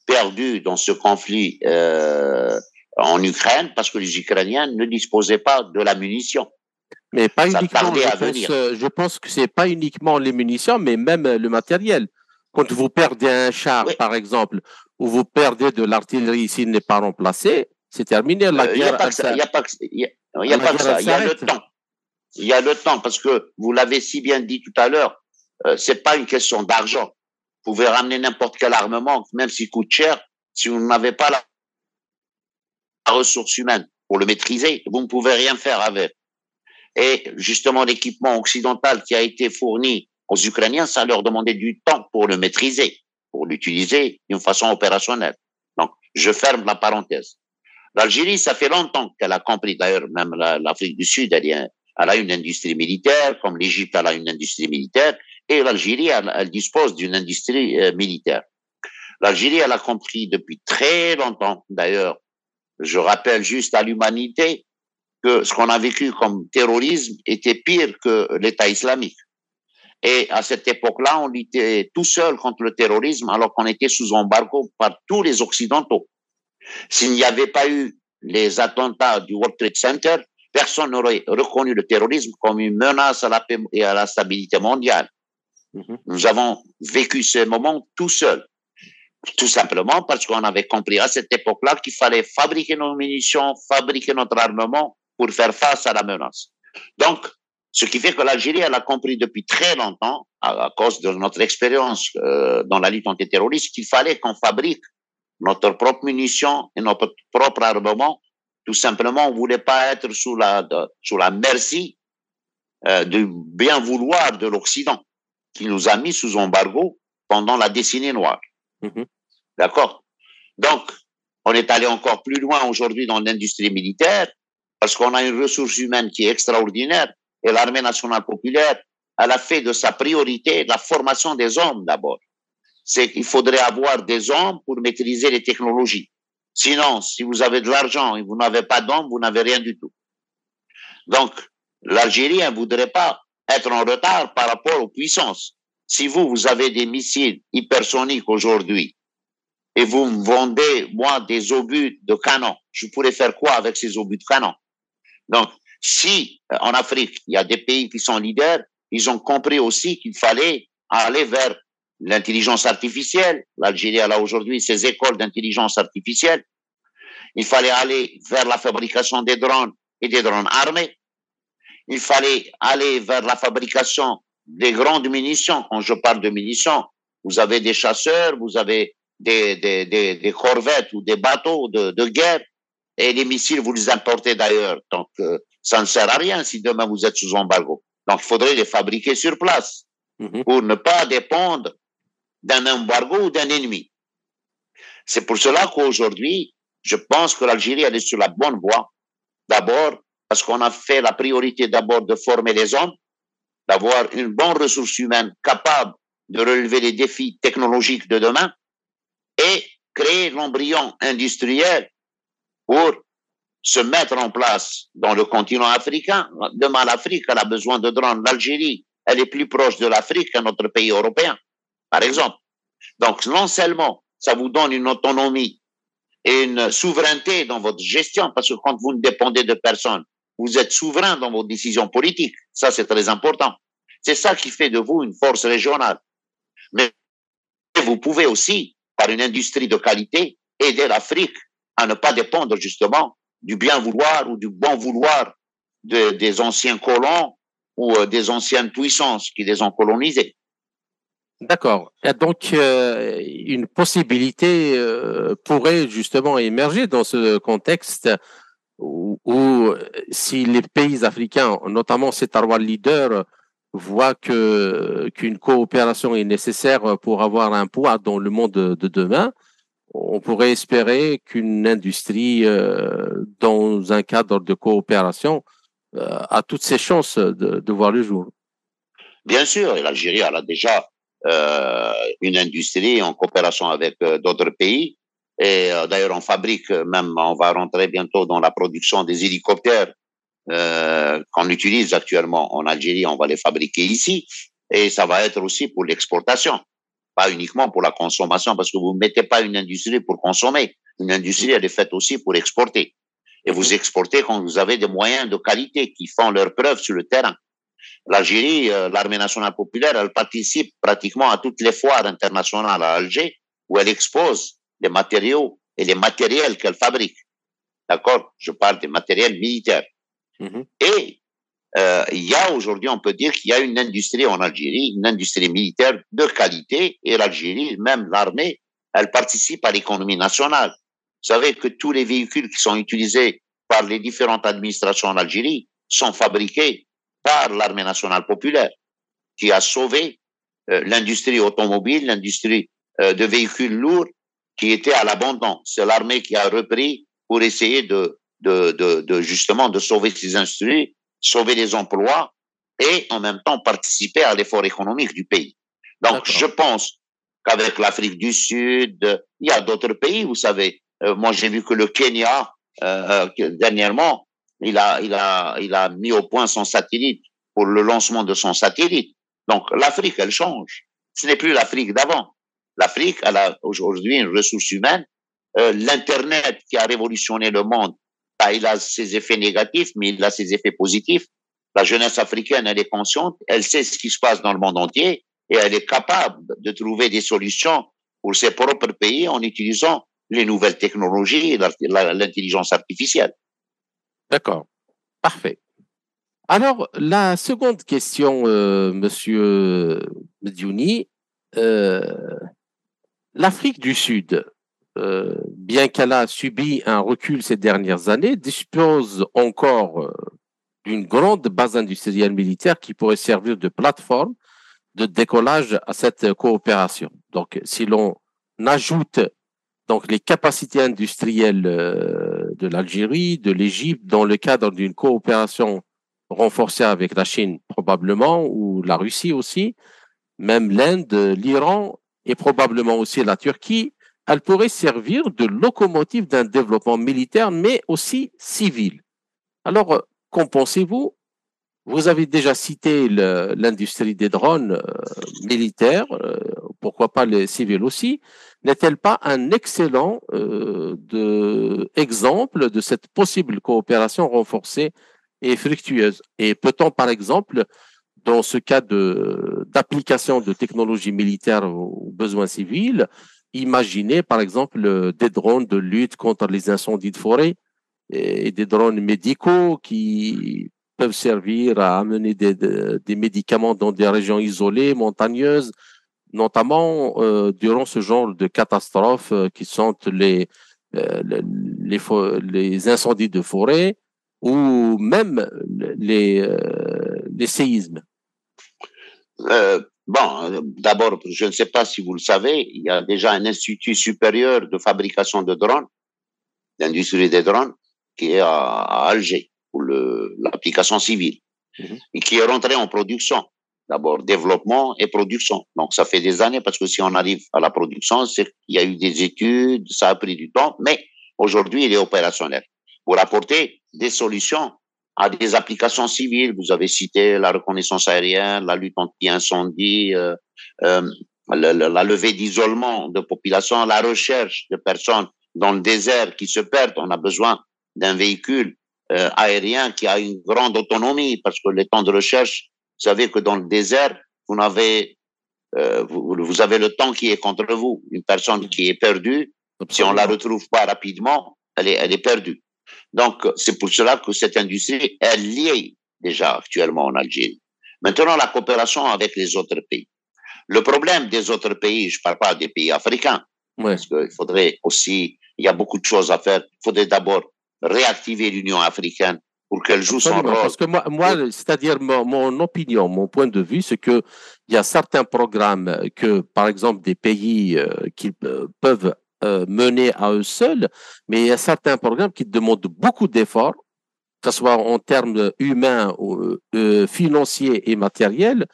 perdues dans ce conflit euh, en Ukraine parce que les Ukrainiens ne disposaient pas de la munition. Mais pas uniquement. Je pense, euh, je pense, que c'est pas uniquement les munitions, mais même le matériel. Quand vous perdez un char, par exemple, ou vous perdez de l'artillerie s'il n'est pas remplacé, c'est terminé. La Il n'y a pas que ça. Il n'y a pas que ça. Il y a le temps. Il y a le temps parce que vous l'avez si bien dit tout à l'heure. Euh, c'est pas une question d'argent. Vous pouvez ramener n'importe quel armement, même s'il coûte cher. Si vous n'avez pas la ressource humaine pour le maîtriser, vous ne pouvez rien faire avec. Et justement, l'équipement occidental qui a été fourni aux Ukrainiens, ça leur demandait du temps pour le maîtriser, pour l'utiliser d'une façon opérationnelle. Donc, je ferme la parenthèse. L'Algérie, ça fait longtemps qu'elle a compris, d'ailleurs, même l'Afrique du Sud, elle, elle, a une industrie militaire, comme l'Égypte, elle a une industrie militaire, et l'Algérie, elle, elle, dispose d'une industrie euh, militaire. L'Algérie, elle a compris depuis très longtemps, d'ailleurs, je rappelle juste à l'humanité que ce qu'on a vécu comme terrorisme était pire que l'État islamique. Et à cette époque-là, on était tout seul contre le terrorisme alors qu'on était sous embargo par tous les Occidentaux. S'il n'y avait pas eu les attentats du World Trade Center, personne n'aurait reconnu le terrorisme comme une menace à la paix et à la stabilité mondiale. Mm-hmm. Nous avons vécu ce moment tout seuls. Tout simplement parce qu'on avait compris à cette époque-là qu'il fallait fabriquer nos munitions, fabriquer notre armement pour faire face à la menace. Donc, ce qui fait que l'Algérie, elle a compris depuis très longtemps, à, cause de notre expérience euh, dans la lutte antiterroriste, qu'il fallait qu'on fabrique notre propre munition et notre propre armement. Tout simplement, on voulait pas être sous la, sous la merci euh, du bien vouloir de l'Occident, qui nous a mis sous embargo pendant la décennie noire. Mm-hmm. D'accord Donc, on est allé encore plus loin aujourd'hui dans l'industrie militaire parce qu'on a une ressource humaine qui est extraordinaire et l'armée nationale populaire, elle a fait de sa priorité la formation des hommes d'abord. C'est qu'il faudrait avoir des hommes pour maîtriser les technologies. Sinon, si vous avez de l'argent et vous n'avez pas d'hommes, vous n'avez rien du tout. Donc, l'Algérie ne voudrait pas être en retard par rapport aux puissances. Si vous, vous avez des missiles hypersoniques aujourd'hui et vous me vendez, moi, des obus de canon, je pourrais faire quoi avec ces obus de canon? Donc, si euh, en Afrique, il y a des pays qui sont leaders, ils ont compris aussi qu'il fallait aller vers l'intelligence artificielle. L'Algérie a aujourd'hui ses écoles d'intelligence artificielle. Il fallait aller vers la fabrication des drones et des drones armés. Il fallait aller vers la fabrication des grandes munitions. Quand je parle de munitions, vous avez des chasseurs, vous avez des, des, des, des corvettes ou des bateaux de, de, guerre. Et les missiles, vous les importez d'ailleurs. Donc, euh, ça ne sert à rien si demain vous êtes sous embargo. Donc, il faudrait les fabriquer sur place mhm. pour ne pas dépendre d'un embargo ou d'un ennemi. C'est pour cela qu'aujourd'hui, je pense que l'Algérie est sur la bonne voie. D'abord, parce qu'on a fait la priorité d'abord de former les hommes, d'avoir une bonne ressource humaine capable de relever les défis technologiques de demain et créer l'embryon industriel pour se mettre en place dans le continent africain. Demain, l'Afrique, elle a besoin de drones. L'Algérie, elle est plus proche de l'Afrique qu'un autre pays européen, par exemple. Donc, non seulement ça vous donne une autonomie et une souveraineté dans votre gestion, parce que quand vous ne dépendez de personne, vous êtes souverain dans vos décisions politiques. Ça, c'est très important. C'est ça qui fait de vous une force régionale. Mais vous pouvez aussi, par une industrie de qualité, aider l'Afrique à ne pas dépendre justement du bien vouloir ou du bon vouloir de, des anciens colons ou euh, des anciennes puissances qui les ont colonisés. D'accord. Donc, euh, une possibilité euh, pourrait justement émerger dans ce contexte où, si les pays africains, notamment ces trois leaders, voient que qu'une coopération est nécessaire pour avoir un poids dans le monde de, demain, on pourrait espérer qu'une industrie euh, dans un cadre de coopération a toutes ses chances de, de voir le jour. Bien sûr, l'Algérie a déjà euh, une industrie en coopération avec euh, d'autres pays. Et euh, d'ailleurs, on fabrique même, on va rentrer bientôt dans la production des hélicoptères qu'on utilise actuellement en Algérie. On va les fabriquer ici. Et ça va être aussi pour l'exportation, pas uniquement pour la consommation, parce que vous ne mettez pas une industrie pour consommer. Une industrie, elle est faite aussi pour exporter. Et vous mhm. exportez quand vous avez des moyens de qualité qui font leur preuve sur le terrain. L'Algérie, euh, l'armée nationale populaire, elle participe pratiquement à toutes les foires internationales à Alger où elle expose les matériaux et les matériels qu'elle fabrique. D'accord? Je parle des matériels militaires. Mm-hmm. Et euh, il y a aujourd'hui, on peut dire qu'il y a une industrie en Algérie, une industrie militaire de qualité, et l'Algérie, même l'armée, elle participe à l'économie nationale. Vous savez que tous les véhicules qui sont utilisés par les différentes administrations en Algérie sont fabriqués par l'armée nationale populaire, qui a sauvé euh, l'industrie automobile, l'industrie euh, de véhicules lourds qui était à l'abandon. C'est l'armée qui a repris pour essayer de, de, de, de, justement de sauver ces industries, sauver les emplois et en même temps participer à l'effort économique du pays. Donc je pense qu'avec l'Afrique du Sud, il y a d'autres pays, vous savez. Euh, moi j'ai vu que le Kenya euh, dernièrement il a, il a, il a mis au point son satellite pour le lancement de son satellite. Donc l'Afrique, elle change. Ce n'est plus l'Afrique d'avant. L'Afrique, elle a aujourd'hui une ressource humaine. Euh, L'Internet qui a révolutionné le monde, bah, il a ses effets négatifs, mais il a ses effets positifs. La jeunesse africaine, elle est consciente, elle sait ce qui se passe dans le monde entier et elle est capable de trouver des solutions pour ses propres pays en utilisant les nouvelles technologies et l'intelligence artificielle. D'accord. Parfait. Alors, la seconde question, euh, Monsieur Mediouni, euh, l'Afrique du Sud, euh, bien qu'elle a subi un recul ces dernières années, dispose encore euh, d'une grande base industrielle militaire qui pourrait servir de plateforme de décollage à cette coopération. Donc, si l'on ajoute donc les capacités industrielles euh, de l'Algérie, de l'Égypte, dans le cadre d'une coopération renforcée avec la Chine probablement, ou la Russie aussi, même l'Inde, l'Iran et probablement aussi la Turquie, elle pourrait servir de locomotive d'un développement militaire, mais aussi civil. Alors, qu'en pensez-vous? Vous avez déjà cité l'industrie des drones euh, militaires, euh, pourquoi pas les civils aussi. N'est-elle pas un excellent euh, de, exemple de cette possible coopération renforcée et fructueuse? Et peut-on, par exemple, dans ce cas de d'application de technologies militaires aux besoins civils, imaginer, par exemple, des drones de lutte contre les incendies de forêt et des drones médicaux qui peuvent servir à amener des, des médicaments dans des régions isolées, montagneuses, notamment euh, durant ce genre de catastrophes euh, qui sont les, euh, les, les, incendies de forêt ou même les, les séismes Bon, d'abord, je ne sais pas si vous le savez, il y a déjà un institut supérieur de fabrication de drones, d'industrie des drones, qui est à, Alger pour l'application civile mhm. et qui est rentré en production. D'abord, développement et production. Donc, ça fait des années parce que si on arrive à la production, c'est qu'il y a eu des études, ça a pris du temps, mais aujourd'hui, il est opérationnel pour apporter des solutions à des applications civiles. Vous avez cité la reconnaissance aérienne, la lutte anti-incendie, euh, euh, la, la, levée d'isolement de population, la recherche de personnes dans le désert qui se perdent. On a besoin d'un véhicule euh, aérien qui a une grande autonomie parce que les temps de recherche, vous savez que dans le désert, vous n'avez euh, vous, vous, avez le temps qui est contre vous. Une personne qui est perdue, si on la retrouve pas rapidement, elle est, elle est perdue. Donc, c'est pour cela que cette industrie est liée déjà actuellement en Algérie. Maintenant, la coopération avec les autres pays. Le problème des autres pays, je parle pas des pays africains, ouais. parce qu'il faudrait aussi, il y a beaucoup de choses à faire. Il faudrait d'abord réactiver l'Union africaine pour qu'elle joue Absolument, son rôle. Parce que moi, moi c'est-à-dire mon, mon, opinion, mon point de vue, c'est que il y a certains programmes que, par exemple, des pays euh, qui euh, peuvent euh, mener à eux seuls, mais il y a certains programmes qui demandent beaucoup d'efforts, que ce soit en termes humains, ou, euh, financiers et matériels,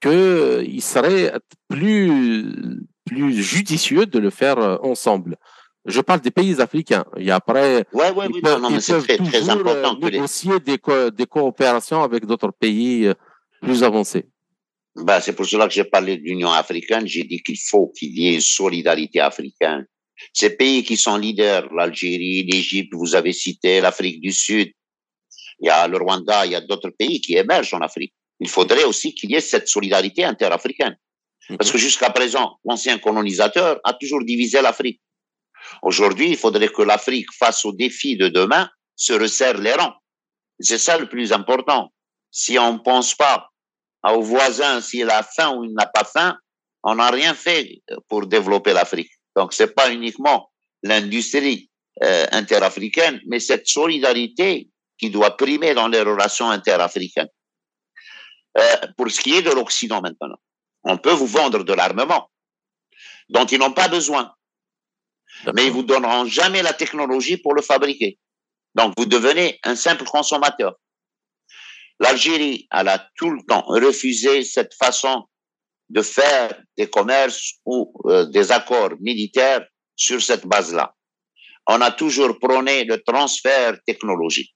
qu'il serait plus, plus judicieux de le faire ensemble. Je parle des pays africains. Et après, ouais, ouais, ils oui, peuvent, non, mais c'est très, très important négocier des, co des coopérations avec d'autres pays euh, plus avancés. Ben, c'est pour cela que j'ai parlé de l'Union africaine. J'ai dit qu'il faut qu'il y ait une solidarité africaine. Ces pays qui sont leaders, l'Algérie, l'Égypte, vous avez cité l'Afrique du Sud, il y a le Rwanda, il y a d'autres pays qui émergent en Afrique. Il faudrait aussi qu'il y ait cette solidarité interafricaine. Parce que jusqu'à présent, l'ancien colonisateur a toujours divisé l'Afrique. Aujourd'hui, il faudrait que l'Afrique, face aux défis de demain, se resserre les rangs. C'est ça le plus important. Si on ne pense pas aux voisins s'il a faim ou il n'a pas faim, on n'a rien fait pour développer l'Afrique. Donc, c'est pas uniquement l'industrie euh, interafricaine, mais cette solidarité qui doit primer dans les relations interafricaines. Euh, pour ce qui est de l'Occident maintenant, on peut vous vendre de l'armement dont ils n'ont pas besoin, mais ils vous donneront jamais la technologie pour le fabriquer. Donc, vous devenez un simple consommateur. L'Algérie, elle a tout le temps refusé cette façon de faire des commerces ou euh, des accords militaires sur cette base-là. On a toujours prôné le transfert technologique.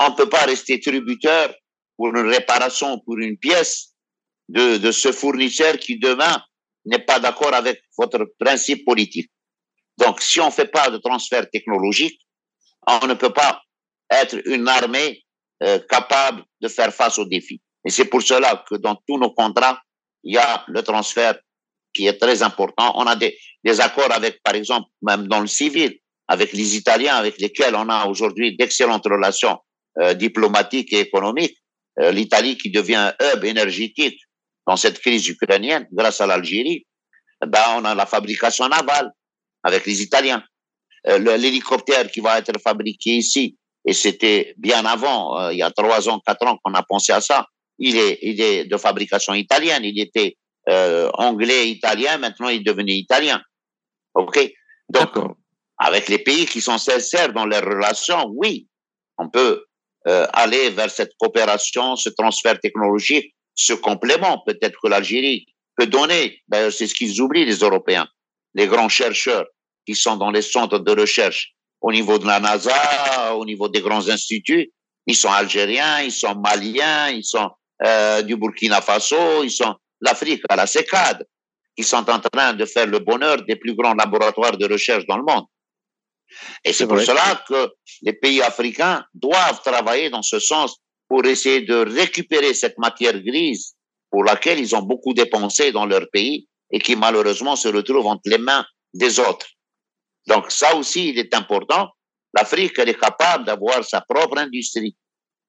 On ne peut pas rester tributaire pour une réparation, pour une pièce de, de ce fournisseur qui demain n'est pas d'accord avec votre principe politique. Donc, si on ne fait pas de transfert technologique, on ne peut pas être une armée euh, capable de faire face aux défis. Et c'est pour cela que dans tous nos contrats, il y a le transfert qui est très important. On a des, des accords avec, par exemple, même dans le civil, avec les Italiens, avec lesquels on a aujourd'hui d'excellentes relations euh, diplomatiques et économiques. Euh, L'Italie qui devient un hub énergétique dans cette crise ukrainienne grâce à l'Algérie. Eh ben, on a la fabrication navale avec les Italiens. Euh, L'hélicoptère qui va être fabriqué ici, et c'était bien avant, euh, il y a trois ans, quatre ans qu'on a pensé à ça, il est, il est de fabrication italienne. Il était euh, anglais, italien. Maintenant, il est devenu italien. OK? Donc, avec les pays qui sont sincères dans leurs relations, oui, on peut euh, aller vers cette coopération, ce transfert technologique, ce complément. Peut-être que l'Algérie peut donner, d'ailleurs, c'est ce qu'ils oublient, les Européens, les grands chercheurs qui sont dans les centres de recherche au niveau de la NASA, au niveau des grands instituts. Ils sont algériens, ils sont maliens, ils sont euh, du Burkina Faso, ils sont l'Afrique à la sécade, qui sont en train de faire le bonheur des plus grands laboratoires de recherche dans le monde. Et c'est pour cela que les pays africains doivent travailler dans ce sens pour essayer de récupérer cette matière grise pour laquelle ils ont beaucoup dépensé dans leur pays et qui malheureusement se retrouve entre les mains des autres. Donc ça aussi, il est important. L'Afrique, elle est capable d'avoir sa propre industrie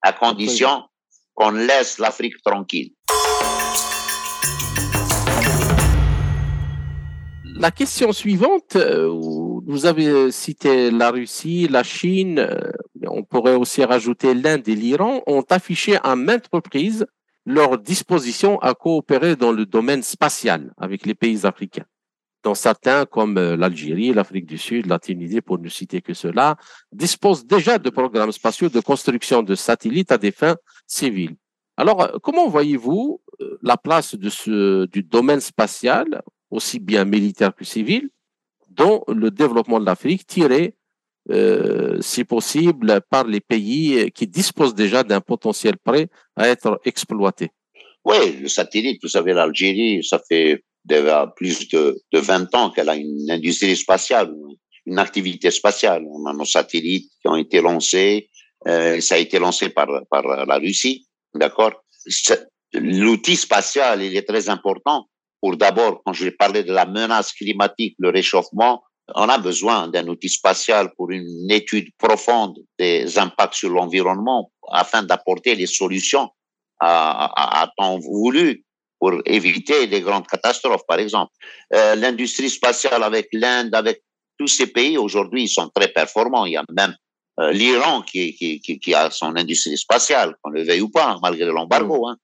à condition qu'on laisse l'Afrique tranquille. La question suivante, euh, vous avez cité la Russie, la Chine, euh, on pourrait aussi rajouter l'Inde et l'Iran, ont affiché à maintes reprises leur disposition à coopérer dans le domaine spatial avec les pays africains dont certains, comme euh, l'Algérie, l'Afrique du Sud, la Tunisie, pour ne citer que cela, disposent déjà de programmes spatiaux de construction de satellites à des fins civiles. Alors, euh, comment voyez-vous euh, la place du domaine spatial, aussi bien militaire que civil, dans le développement de l'Afrique tiré euh, si possible, par les pays qui disposent déjà d'un potentiel prêt à être exploité. Oui, le satellite, vous savez, l'Algérie, ça fait déjà plus de, de 20 ans qu'elle a une industrie spatiale, une activité spatiale. On a nos satellites qui ont été lancés, euh, ça a été lancé par, par la Russie, d'accord? L'outil spatial, il est très important pour d'abord, quand je parler de la menace climatique, le réchauffement, on a besoin d'un outil spatial pour une étude profonde des impacts sur l'environnement afin d'apporter les solutions à, à, temps voulu pour éviter les grandes catastrophes, par exemple. Euh, L'industrie spatiale avec l'Inde, avec tous ces pays aujourd'hui, ils sont très performants. Il y a même euh, l'Iran qui, qui, qui, qui, a son industrie spatiale, qu'on le veuille ou pas, malgré l'embargo. Hein.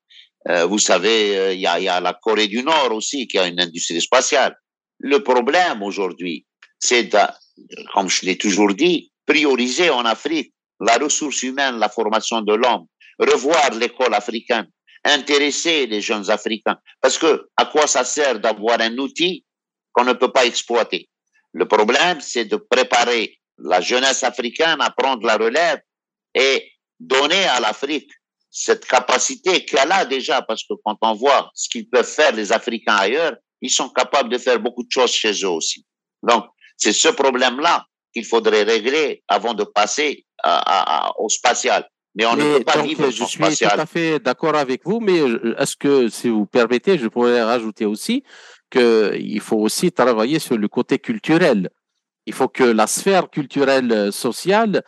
Euh, vous savez, euh, il y, a, y, a, la Corée du Nord aussi qui a une industrie spatiale. Le problème aujourd'hui, c'est, comme je l'ai toujours dit, prioriser en Afrique la ressource humaine, la formation de l'homme, revoir l'école africaine, intéresser les jeunes Africains. Parce que à quoi ça sert d'avoir un outil qu'on ne peut pas exploiter? Le problème, c'est de préparer la jeunesse africaine à prendre la relève et donner à l'Afrique cette capacité qu'elle a déjà, parce que quand on voit ce qu'ils peuvent faire les Africains ailleurs, ils sont capables de faire beaucoup de choses chez eux aussi. Donc, c'est ce problème-là qu'il faudrait régler avant de passer à, à, au spatial. Mais on ne peut pas vivre Je suis tout à fait d'accord avec vous, mais est-ce que, si vous permettez, je pourrais rajouter aussi qu'il faut aussi travailler sur le côté culturel. Il faut que la sphère culturelle euh, sociale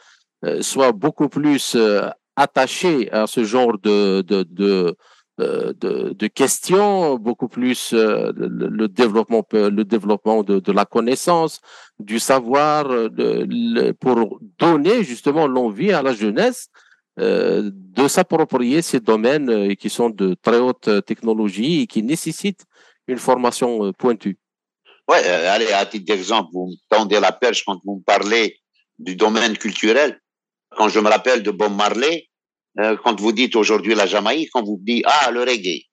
euh, soit beaucoup plus euh, attaché à ce genre de, de, de, de, questions, beaucoup plus le, développement, le développement de, la connaissance, du savoir, pour donner justement l'envie à la jeunesse de s'approprier ces domaines qui sont de très haute technologie et qui nécessitent une formation pointue. Ouais, allez, à titre d'exemple, vous me tendez la perche quand vous me parlez du domaine culturel quand je me rappelle de Bob Marley, euh, quand vous dites aujourd'hui la Jamaïque, on vous dit ah le reggae.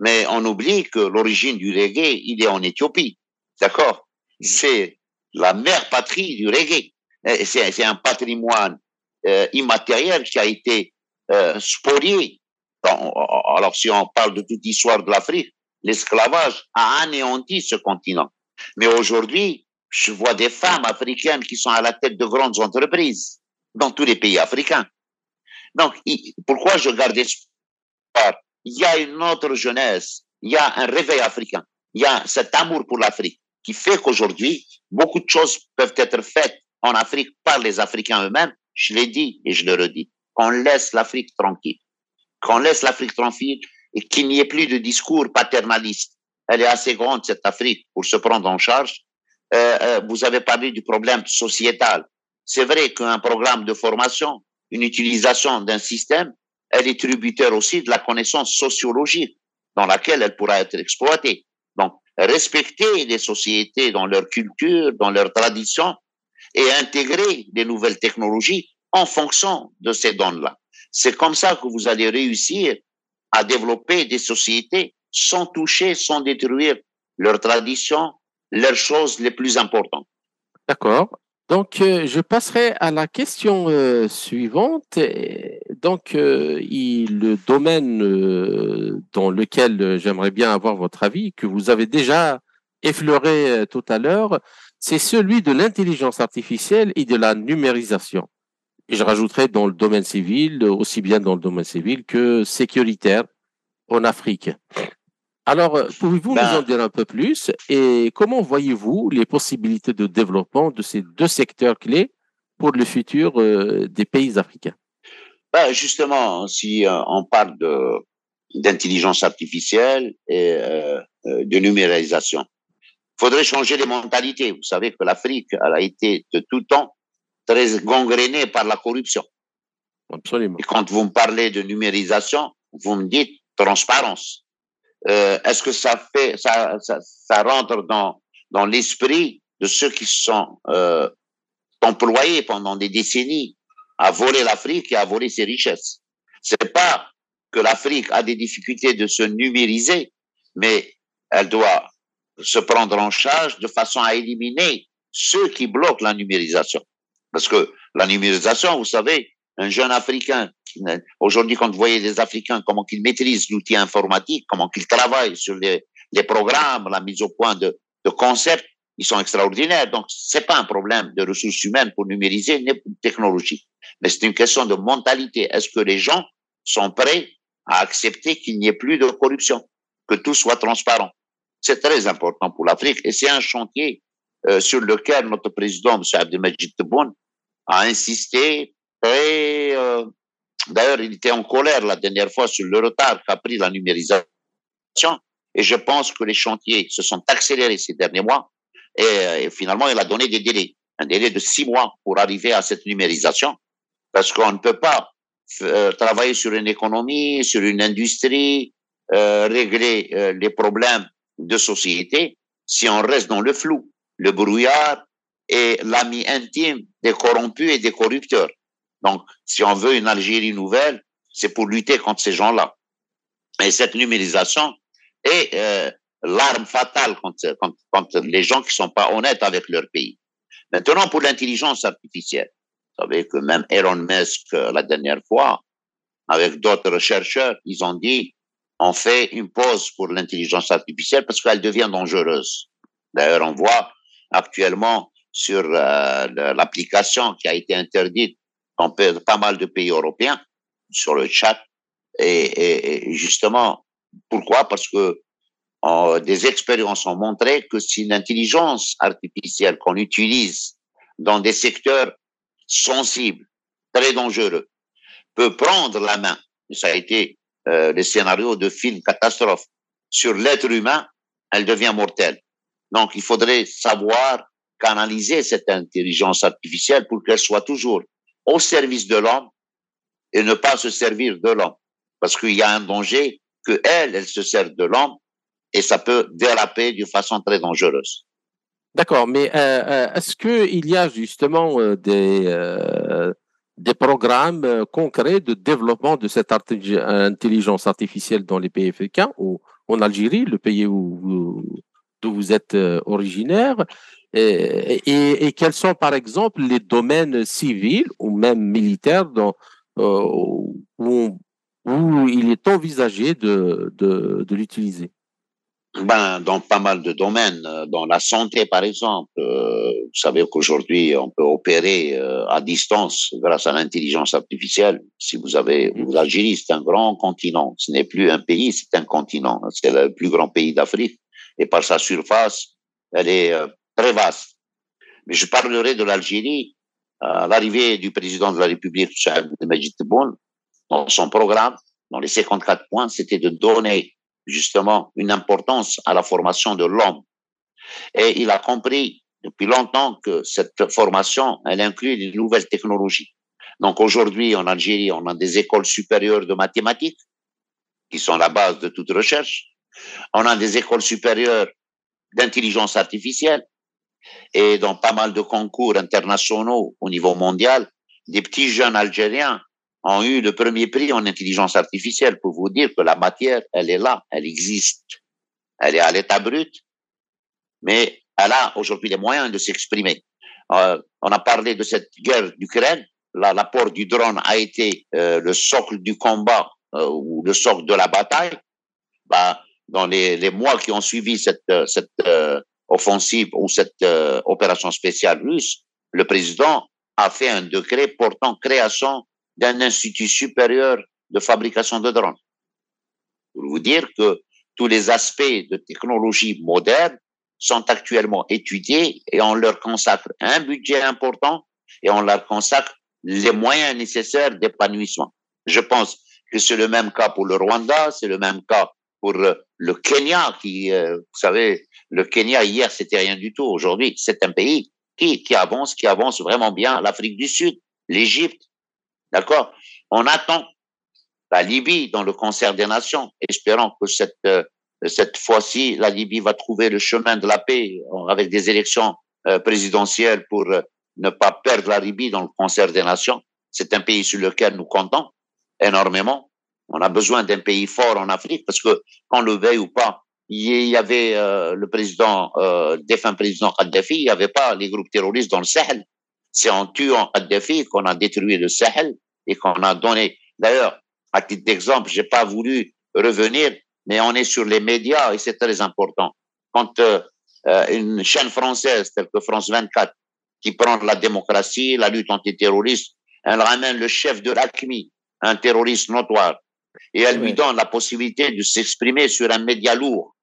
Mais on oublie que l'origine du reggae, il est en Éthiopie. D'accord? C'est la mère patrie du reggae. C'est un patrimoine euh, immatériel qui a été euh, spolié. alors si on parle de toute l'histoire de l'Afrique, l'esclavage a anéanti ce continent. Mais aujourd'hui, je vois des femmes africaines qui sont à la tête de grandes entreprises dans tous les pays africains. Donc, pourquoi je garde espoir? Il y a une autre jeunesse, il y a un réveil africain, il y a cet amour pour l'Afrique qui fait qu'aujourd'hui, beaucoup de choses peuvent être faites en Afrique par les Africains eux-mêmes. Je l'ai dit et je le redis. Qu'on laisse l'Afrique tranquille. Qu'on laisse l'Afrique tranquille et qu'il n'y ait plus de discours paternalistes. Elle est assez grande, cette Afrique, pour se prendre en charge. Euh, euh, vous avez parlé du problème sociétal. C'est vrai qu'un programme de formation, une utilisation d'un système, elle est tributaire aussi de la connaissance sociologique dans laquelle elle pourra être exploitée. Donc, respecter les sociétés dans leur culture, dans leurs traditions et intégrer des nouvelles technologies en fonction de ces dons-là. C'est comme ça que vous allez réussir à développer des sociétés sans toucher, sans détruire leurs traditions, leurs choses les plus importantes. D'accord. Donc, euh, je passerai à la question euh, suivante. Donc, euh, le domaine dans lequel j'aimerais bien avoir votre avis, que vous avez déjà effleuré tout à l'heure, c'est celui de l'intelligence artificielle et de la numérisation. Et je rajouterai dans le domaine civil, aussi bien dans le domaine civil que sécuritaire en Afrique. Alors, euh, pouvez-vous nous ben en dire un peu plus et comment voyez-vous les possibilités de développement de ces deux secteurs clés pour le futur euh, des pays africains? Ben Justement, si euh, on parle de d'intelligence artificielle et de numérisation, il faudrait changer les mentalités. Vous savez que l'Afrique elle a été de tout temps très gangrénée par la corruption. Absolument. Et quand vous me parlez de numérisation, vous me dites transparence euh, est-ce que ça fait, ça, ça, ça rentre dans, dans l'esprit de ceux qui sont euh, employés pendant des décennies à voler l'Afrique et à voler ses richesses? C'est pas que l'Afrique a des difficultés de se numériser, mais elle doit se prendre en charge de façon à éliminer ceux qui bloquent la numérisation. Parce que la numérisation, vous savez, un jeune Africain, aujourd'hui, quand vous voyez des Africains, comment qu'ils maîtrisent l'outil informatique, comment qu'ils travaillent sur les, les, programmes, la mise au point de, de concepts, ils sont extraordinaires. Donc, c'est pas un problème de ressources humaines pour numériser une technologie. Mais c'est une question de mentalité. Est-ce que les gens sont prêts à accepter qu'il n'y ait plus de corruption, que tout soit transparent? C'est très important pour l'Afrique et c'est un chantier euh, sur lequel notre président, M. Abdelmajid Tebboune, a insisté euh, d'ailleurs, il était en colère la dernière fois sur le retard qu'a pris la numérisation. Et je pense que les chantiers se sont accélérés ces derniers mois. Et, euh, finalement, il a donné des délais, un délai de six mois pour arriver à cette numérisation, parce qu'on ne peut pas euh, travailler sur une économie, sur une industrie, euh, régler euh, les problèmes de société si on reste dans le flou, le brouillard et l'ami intime des corrompus et des corrupteurs. Donc, si on veut une Algérie nouvelle, c'est pour lutter contre ces gens-là. Et cette numérisation est euh, l'arme fatale contre, contre, contre, les gens qui sont pas honnêtes avec leur pays. Maintenant, pour l'intelligence artificielle, vous savez que même Elon Musk, euh, la dernière fois, avec d'autres chercheurs, ils ont dit, on fait une pause pour l'intelligence artificielle parce qu'elle devient dangereuse. D'ailleurs, on voit actuellement sur euh, l'application qui a été interdite dans pas mal de pays européens, sur le chat. Et, justement, pourquoi? Parce que des expériences ont montré que si l'intelligence artificielle qu'on utilise dans des secteurs sensibles, très dangereux, peut prendre la main, ça a été euh, le scénario de film catastrophe, sur l'être humain, elle devient mortelle. Donc, il faudrait savoir canaliser cette intelligence artificielle pour qu'elle soit toujours au service de l'homme et ne pas se servir de l'homme. Parce qu'il y a un danger que elle, se sert de l'homme et ça peut déraper d'une façon très dangereuse. D'accord, mais euh, euh est-ce qu'il y a justement euh, des, programmes concrets de développement de cette intelligence artificielle dans les pays africains ou en Algérie, le pays où, d'où vous êtes originaire et, et, et, quels sont, par exemple, les domaines civils ou même militaires dans, où, où il est envisagé de, de, de l'utiliser? Ben, dans pas mal de domaines, euh, dans la santé par exemple, euh, vous savez qu'aujourd'hui on peut opérer euh, à distance grâce à l'intelligence artificielle. Si vous avez, mmh. l'Algérie c'est un grand continent, ce n'est plus un pays, c'est un continent. C'est le plus grand pays d'Afrique et par sa surface, elle est euh, très vaste. Mais je parlerai de l'Algérie. à l'arrivée du président de la République, Majid Tebboune, dans son programme, dans les 54 points, c'était de donner justement une importance à la formation de l'homme. Et il a compris depuis longtemps que cette formation, elle inclut des nouvelles technologies. Donc aujourd'hui, en Algérie, on a des écoles supérieures de mathématiques qui sont la base de toute recherche. On a des écoles supérieures d'intelligence artificielle et dans pas mal de concours internationaux au niveau mondial, des petits jeunes Algériens ont eu le premier prix en intelligence artificielle pour vous dire que la matière, elle est là, elle existe. Elle est à l'état brut, mais elle a aujourd'hui les moyens de s'exprimer. Euh, on a parlé de cette guerre d'Ukraine. L'apport du drone a été euh, le socle du combat euh, ou le socle de la bataille. Bah, dans les, les, mois qui ont suivi cette, cette euh, offensive ou cette euh, opération spéciale russe, le président a fait un décret portant création d'un institut supérieur de fabrication de drones. Pour vous dire que tous les aspects de technologie moderne sont actuellement étudiés et on leur consacre un budget important et on leur consacre les moyens nécessaires d'épanouissement. Je pense que c'est le même cas pour le Rwanda, c'est le même cas pour le Kenya, qui, euh, vous savez, le Kenya hier c'était rien du tout. Aujourd'hui, c'est un pays qui, qui avance, qui avance vraiment bien. L'Afrique du Sud, l'Égypte, D'accord? On attend la Libye dans le concert des nations, espérant que cette, euh, cette fois-ci, la Libye va trouver le chemin de la paix avec des élections euh, présidentielles pour euh, ne pas perdre la Libye dans le concert des nations. C'est un pays sur lequel nous comptons énormément. On a besoin d'un pays fort en Afrique parce que, qu'on le veuille ou pas, il y avait le président, défunt président Kadhafi, il n'y avait pas les groupes terroristes dans le Sahel c'est en tuant Kadhafi qu'on a détruit le Sahel et qu'on a donné. D'ailleurs, à titre d'exemple, j'ai pas voulu revenir, mais on est sur les médias et c'est très important. Quand euh, euh, une chaîne française telle que France 24 qui prend la démocratie, la lutte antiterroriste, elle ramène le chef de l'ACMI, un terroriste notoire, et elle lui donne la possibilité de s'exprimer sur un média lourd.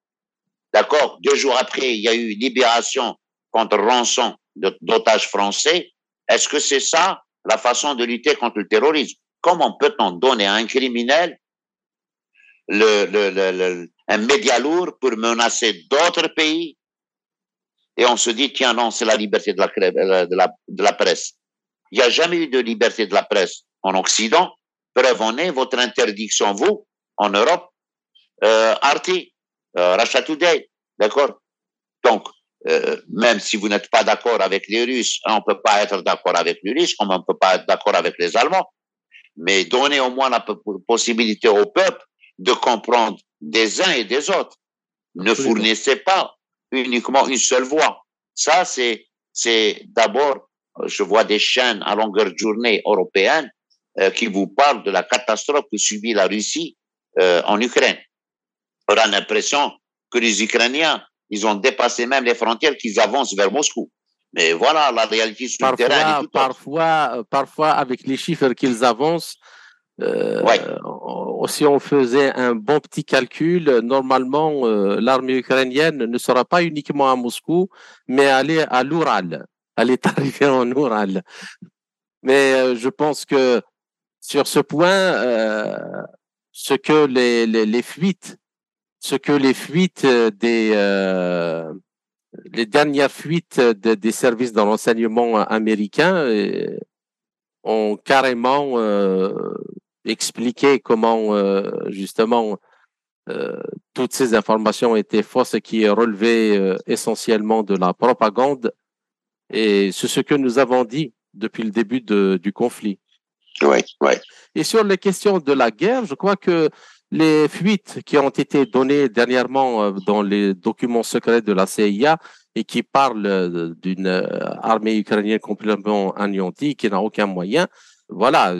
D'accord? Deux jours après, il y a eu libération contre rançon d'otages français. Est-ce que c'est ça la façon de lutter contre le terrorisme? Comment peut-on donner à un criminel le, le, le, un média lourd pour menacer d'autres pays? Et on se dit, tiens, non, c'est la liberté de la, de la, de la presse. Il n'y a jamais eu de liberté de la presse en Occident. Est votre interdiction, vous, en Europe, euh, Arte, euh, Russia Today, d'accord? Donc, euh, même si vous n'êtes pas d'accord avec les Russes, on ne peut pas être d'accord avec les Russes, comme on ne peut pas être d'accord avec les Allemands, mais donnez au moins la possibilité au peuple de comprendre des uns et des autres. Ne fournissez pas uniquement une seule voix. Ça, c'est, c'est d'abord, je vois des chaînes à longueur de journée européennes qui vous parlent de la catastrophe que subit la Russie euh, en Ukraine. On a l'impression que les Ukrainiens, ils ont dépassé même les frontières, qu'ils avancent vers Moscou. Mais voilà, la réalité sur parfois, le terrain. Est parfois, parfois, avec les chiffres qu'ils avancent, euh, Si on faisait un bon petit calcul, normalement, euh, l'armée ukrainienne ne sera pas uniquement à Moscou, mais aller à l'Oural. Elle est arrivée en Oural. Mais euh, je pense que sur ce point, euh, ce que les, fuites, ce que les fuites des les dernières fuites des services de renseignement américains ont carrément expliquer comment euh, justement euh, toutes ces informations étaient fausses qui relevaient euh, essentiellement de la propagande. Et c'est ce que nous avons dit depuis le début du conflit. Oui, oui. Et sur les questions de la guerre, je crois que les fuites qui ont été données dernièrement dans les documents secrets de la CIA et qui parlent d'une armée ukrainienne complètement anéantie, qui n'a aucun moyen, voilà,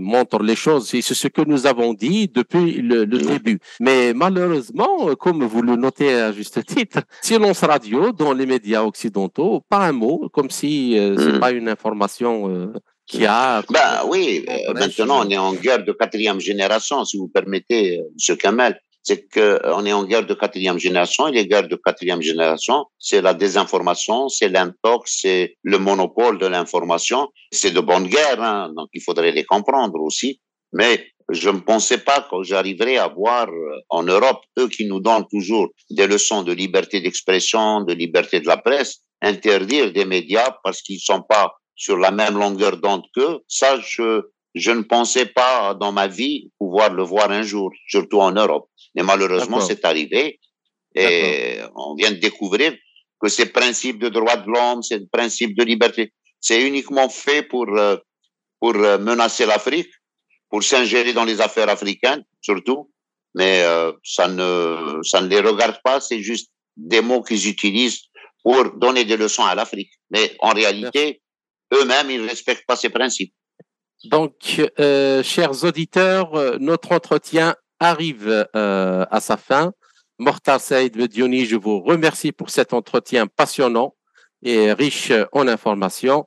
montre les choses. C'est ce que nous avons dit depuis le, début. Mais malheureusement, comme vous le notez à juste titre, silence radio dans les médias occidentaux, pas un mot, comme si euh, c'est hmm. pas une information euh, qui a. Ben oui, euh, maintenant on est en guerre de quatrième génération, si vous permettez, M. Kamel c'est qu'on est en guerre de quatrième génération et les guerres de quatrième génération, c'est la désinformation, c'est l'intox, c'est le monopole de l'information. C'est de bonnes guerres, hein, donc il faudrait les comprendre aussi. Mais je ne pensais pas que j'arriverais à voir euh, en Europe, eux qui nous donnent toujours des leçons de liberté d'expression, de liberté de la presse, interdire des médias parce qu'ils sont pas sur la même longueur d'onde qu'eux. Ça, je, je ne pensais pas dans ma vie pouvoir le voir un jour, surtout en Europe. Mais malheureusement, c'est arrivé. Et on vient de découvrir que ces principes de droits de l'homme, ces principes de liberté, c'est uniquement fait pour, euh, pour euh, menacer l'Afrique, pour s'ingérer dans les affaires africaines, surtout. Mais euh, ça, ne, ça ne les regarde pas, c'est juste des mots qu'ils utilisent pour donner des leçons à l'Afrique. Mais en réalité, eux-mêmes, ils ne respectent pas ces principes. Donc, euh, chers auditeurs, notre entretien arrive euh, à sa fin. Mortar Saïd Medioni, je vous remercie pour cet entretien passionnant et riche en informations.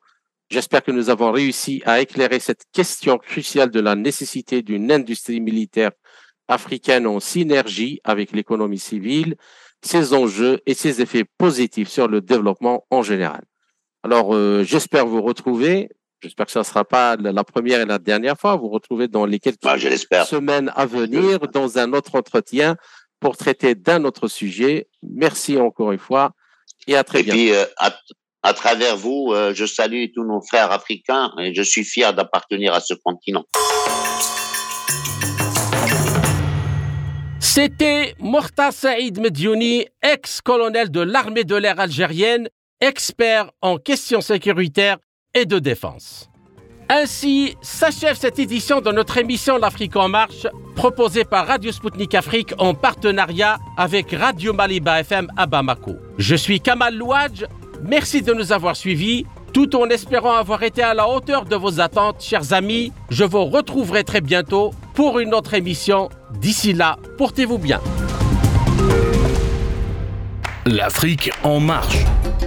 J'espère que nous avons réussi à éclairer cette question cruciale de la nécessité d'une industrie militaire africaine en synergie avec l'économie civile, ses enjeux et ses effets positifs sur le développement en général. Alors, euh, j'espère vous retrouver J'espère que ce ne sera pas la première et la dernière fois. Vous retrouvez dans les quelques bah, semaines à venir dans un autre entretien pour traiter d'un autre sujet. Merci encore une fois et à très bientôt. Et puis, euh, à, travers vous, euh, je salue tous nos frères africains et je suis fier d'appartenir à ce continent. C'était Morta Saïd Mediouni, ex-colonel de l'armée de l'air algérienne, expert en questions sécuritaires et de défense. Ainsi s'achève cette édition de notre émission L'Afrique en marche, proposée par Radio Sputnik Afrique en partenariat avec Radio Maliba FM à Bamako. Je suis Kamal Louadj, merci de nous avoir suivis Tout en espérant avoir été à la hauteur de vos attentes, chers amis, je vous retrouverai très bientôt pour une autre émission. D'ici là, portez-vous bien. L'Afrique en marche,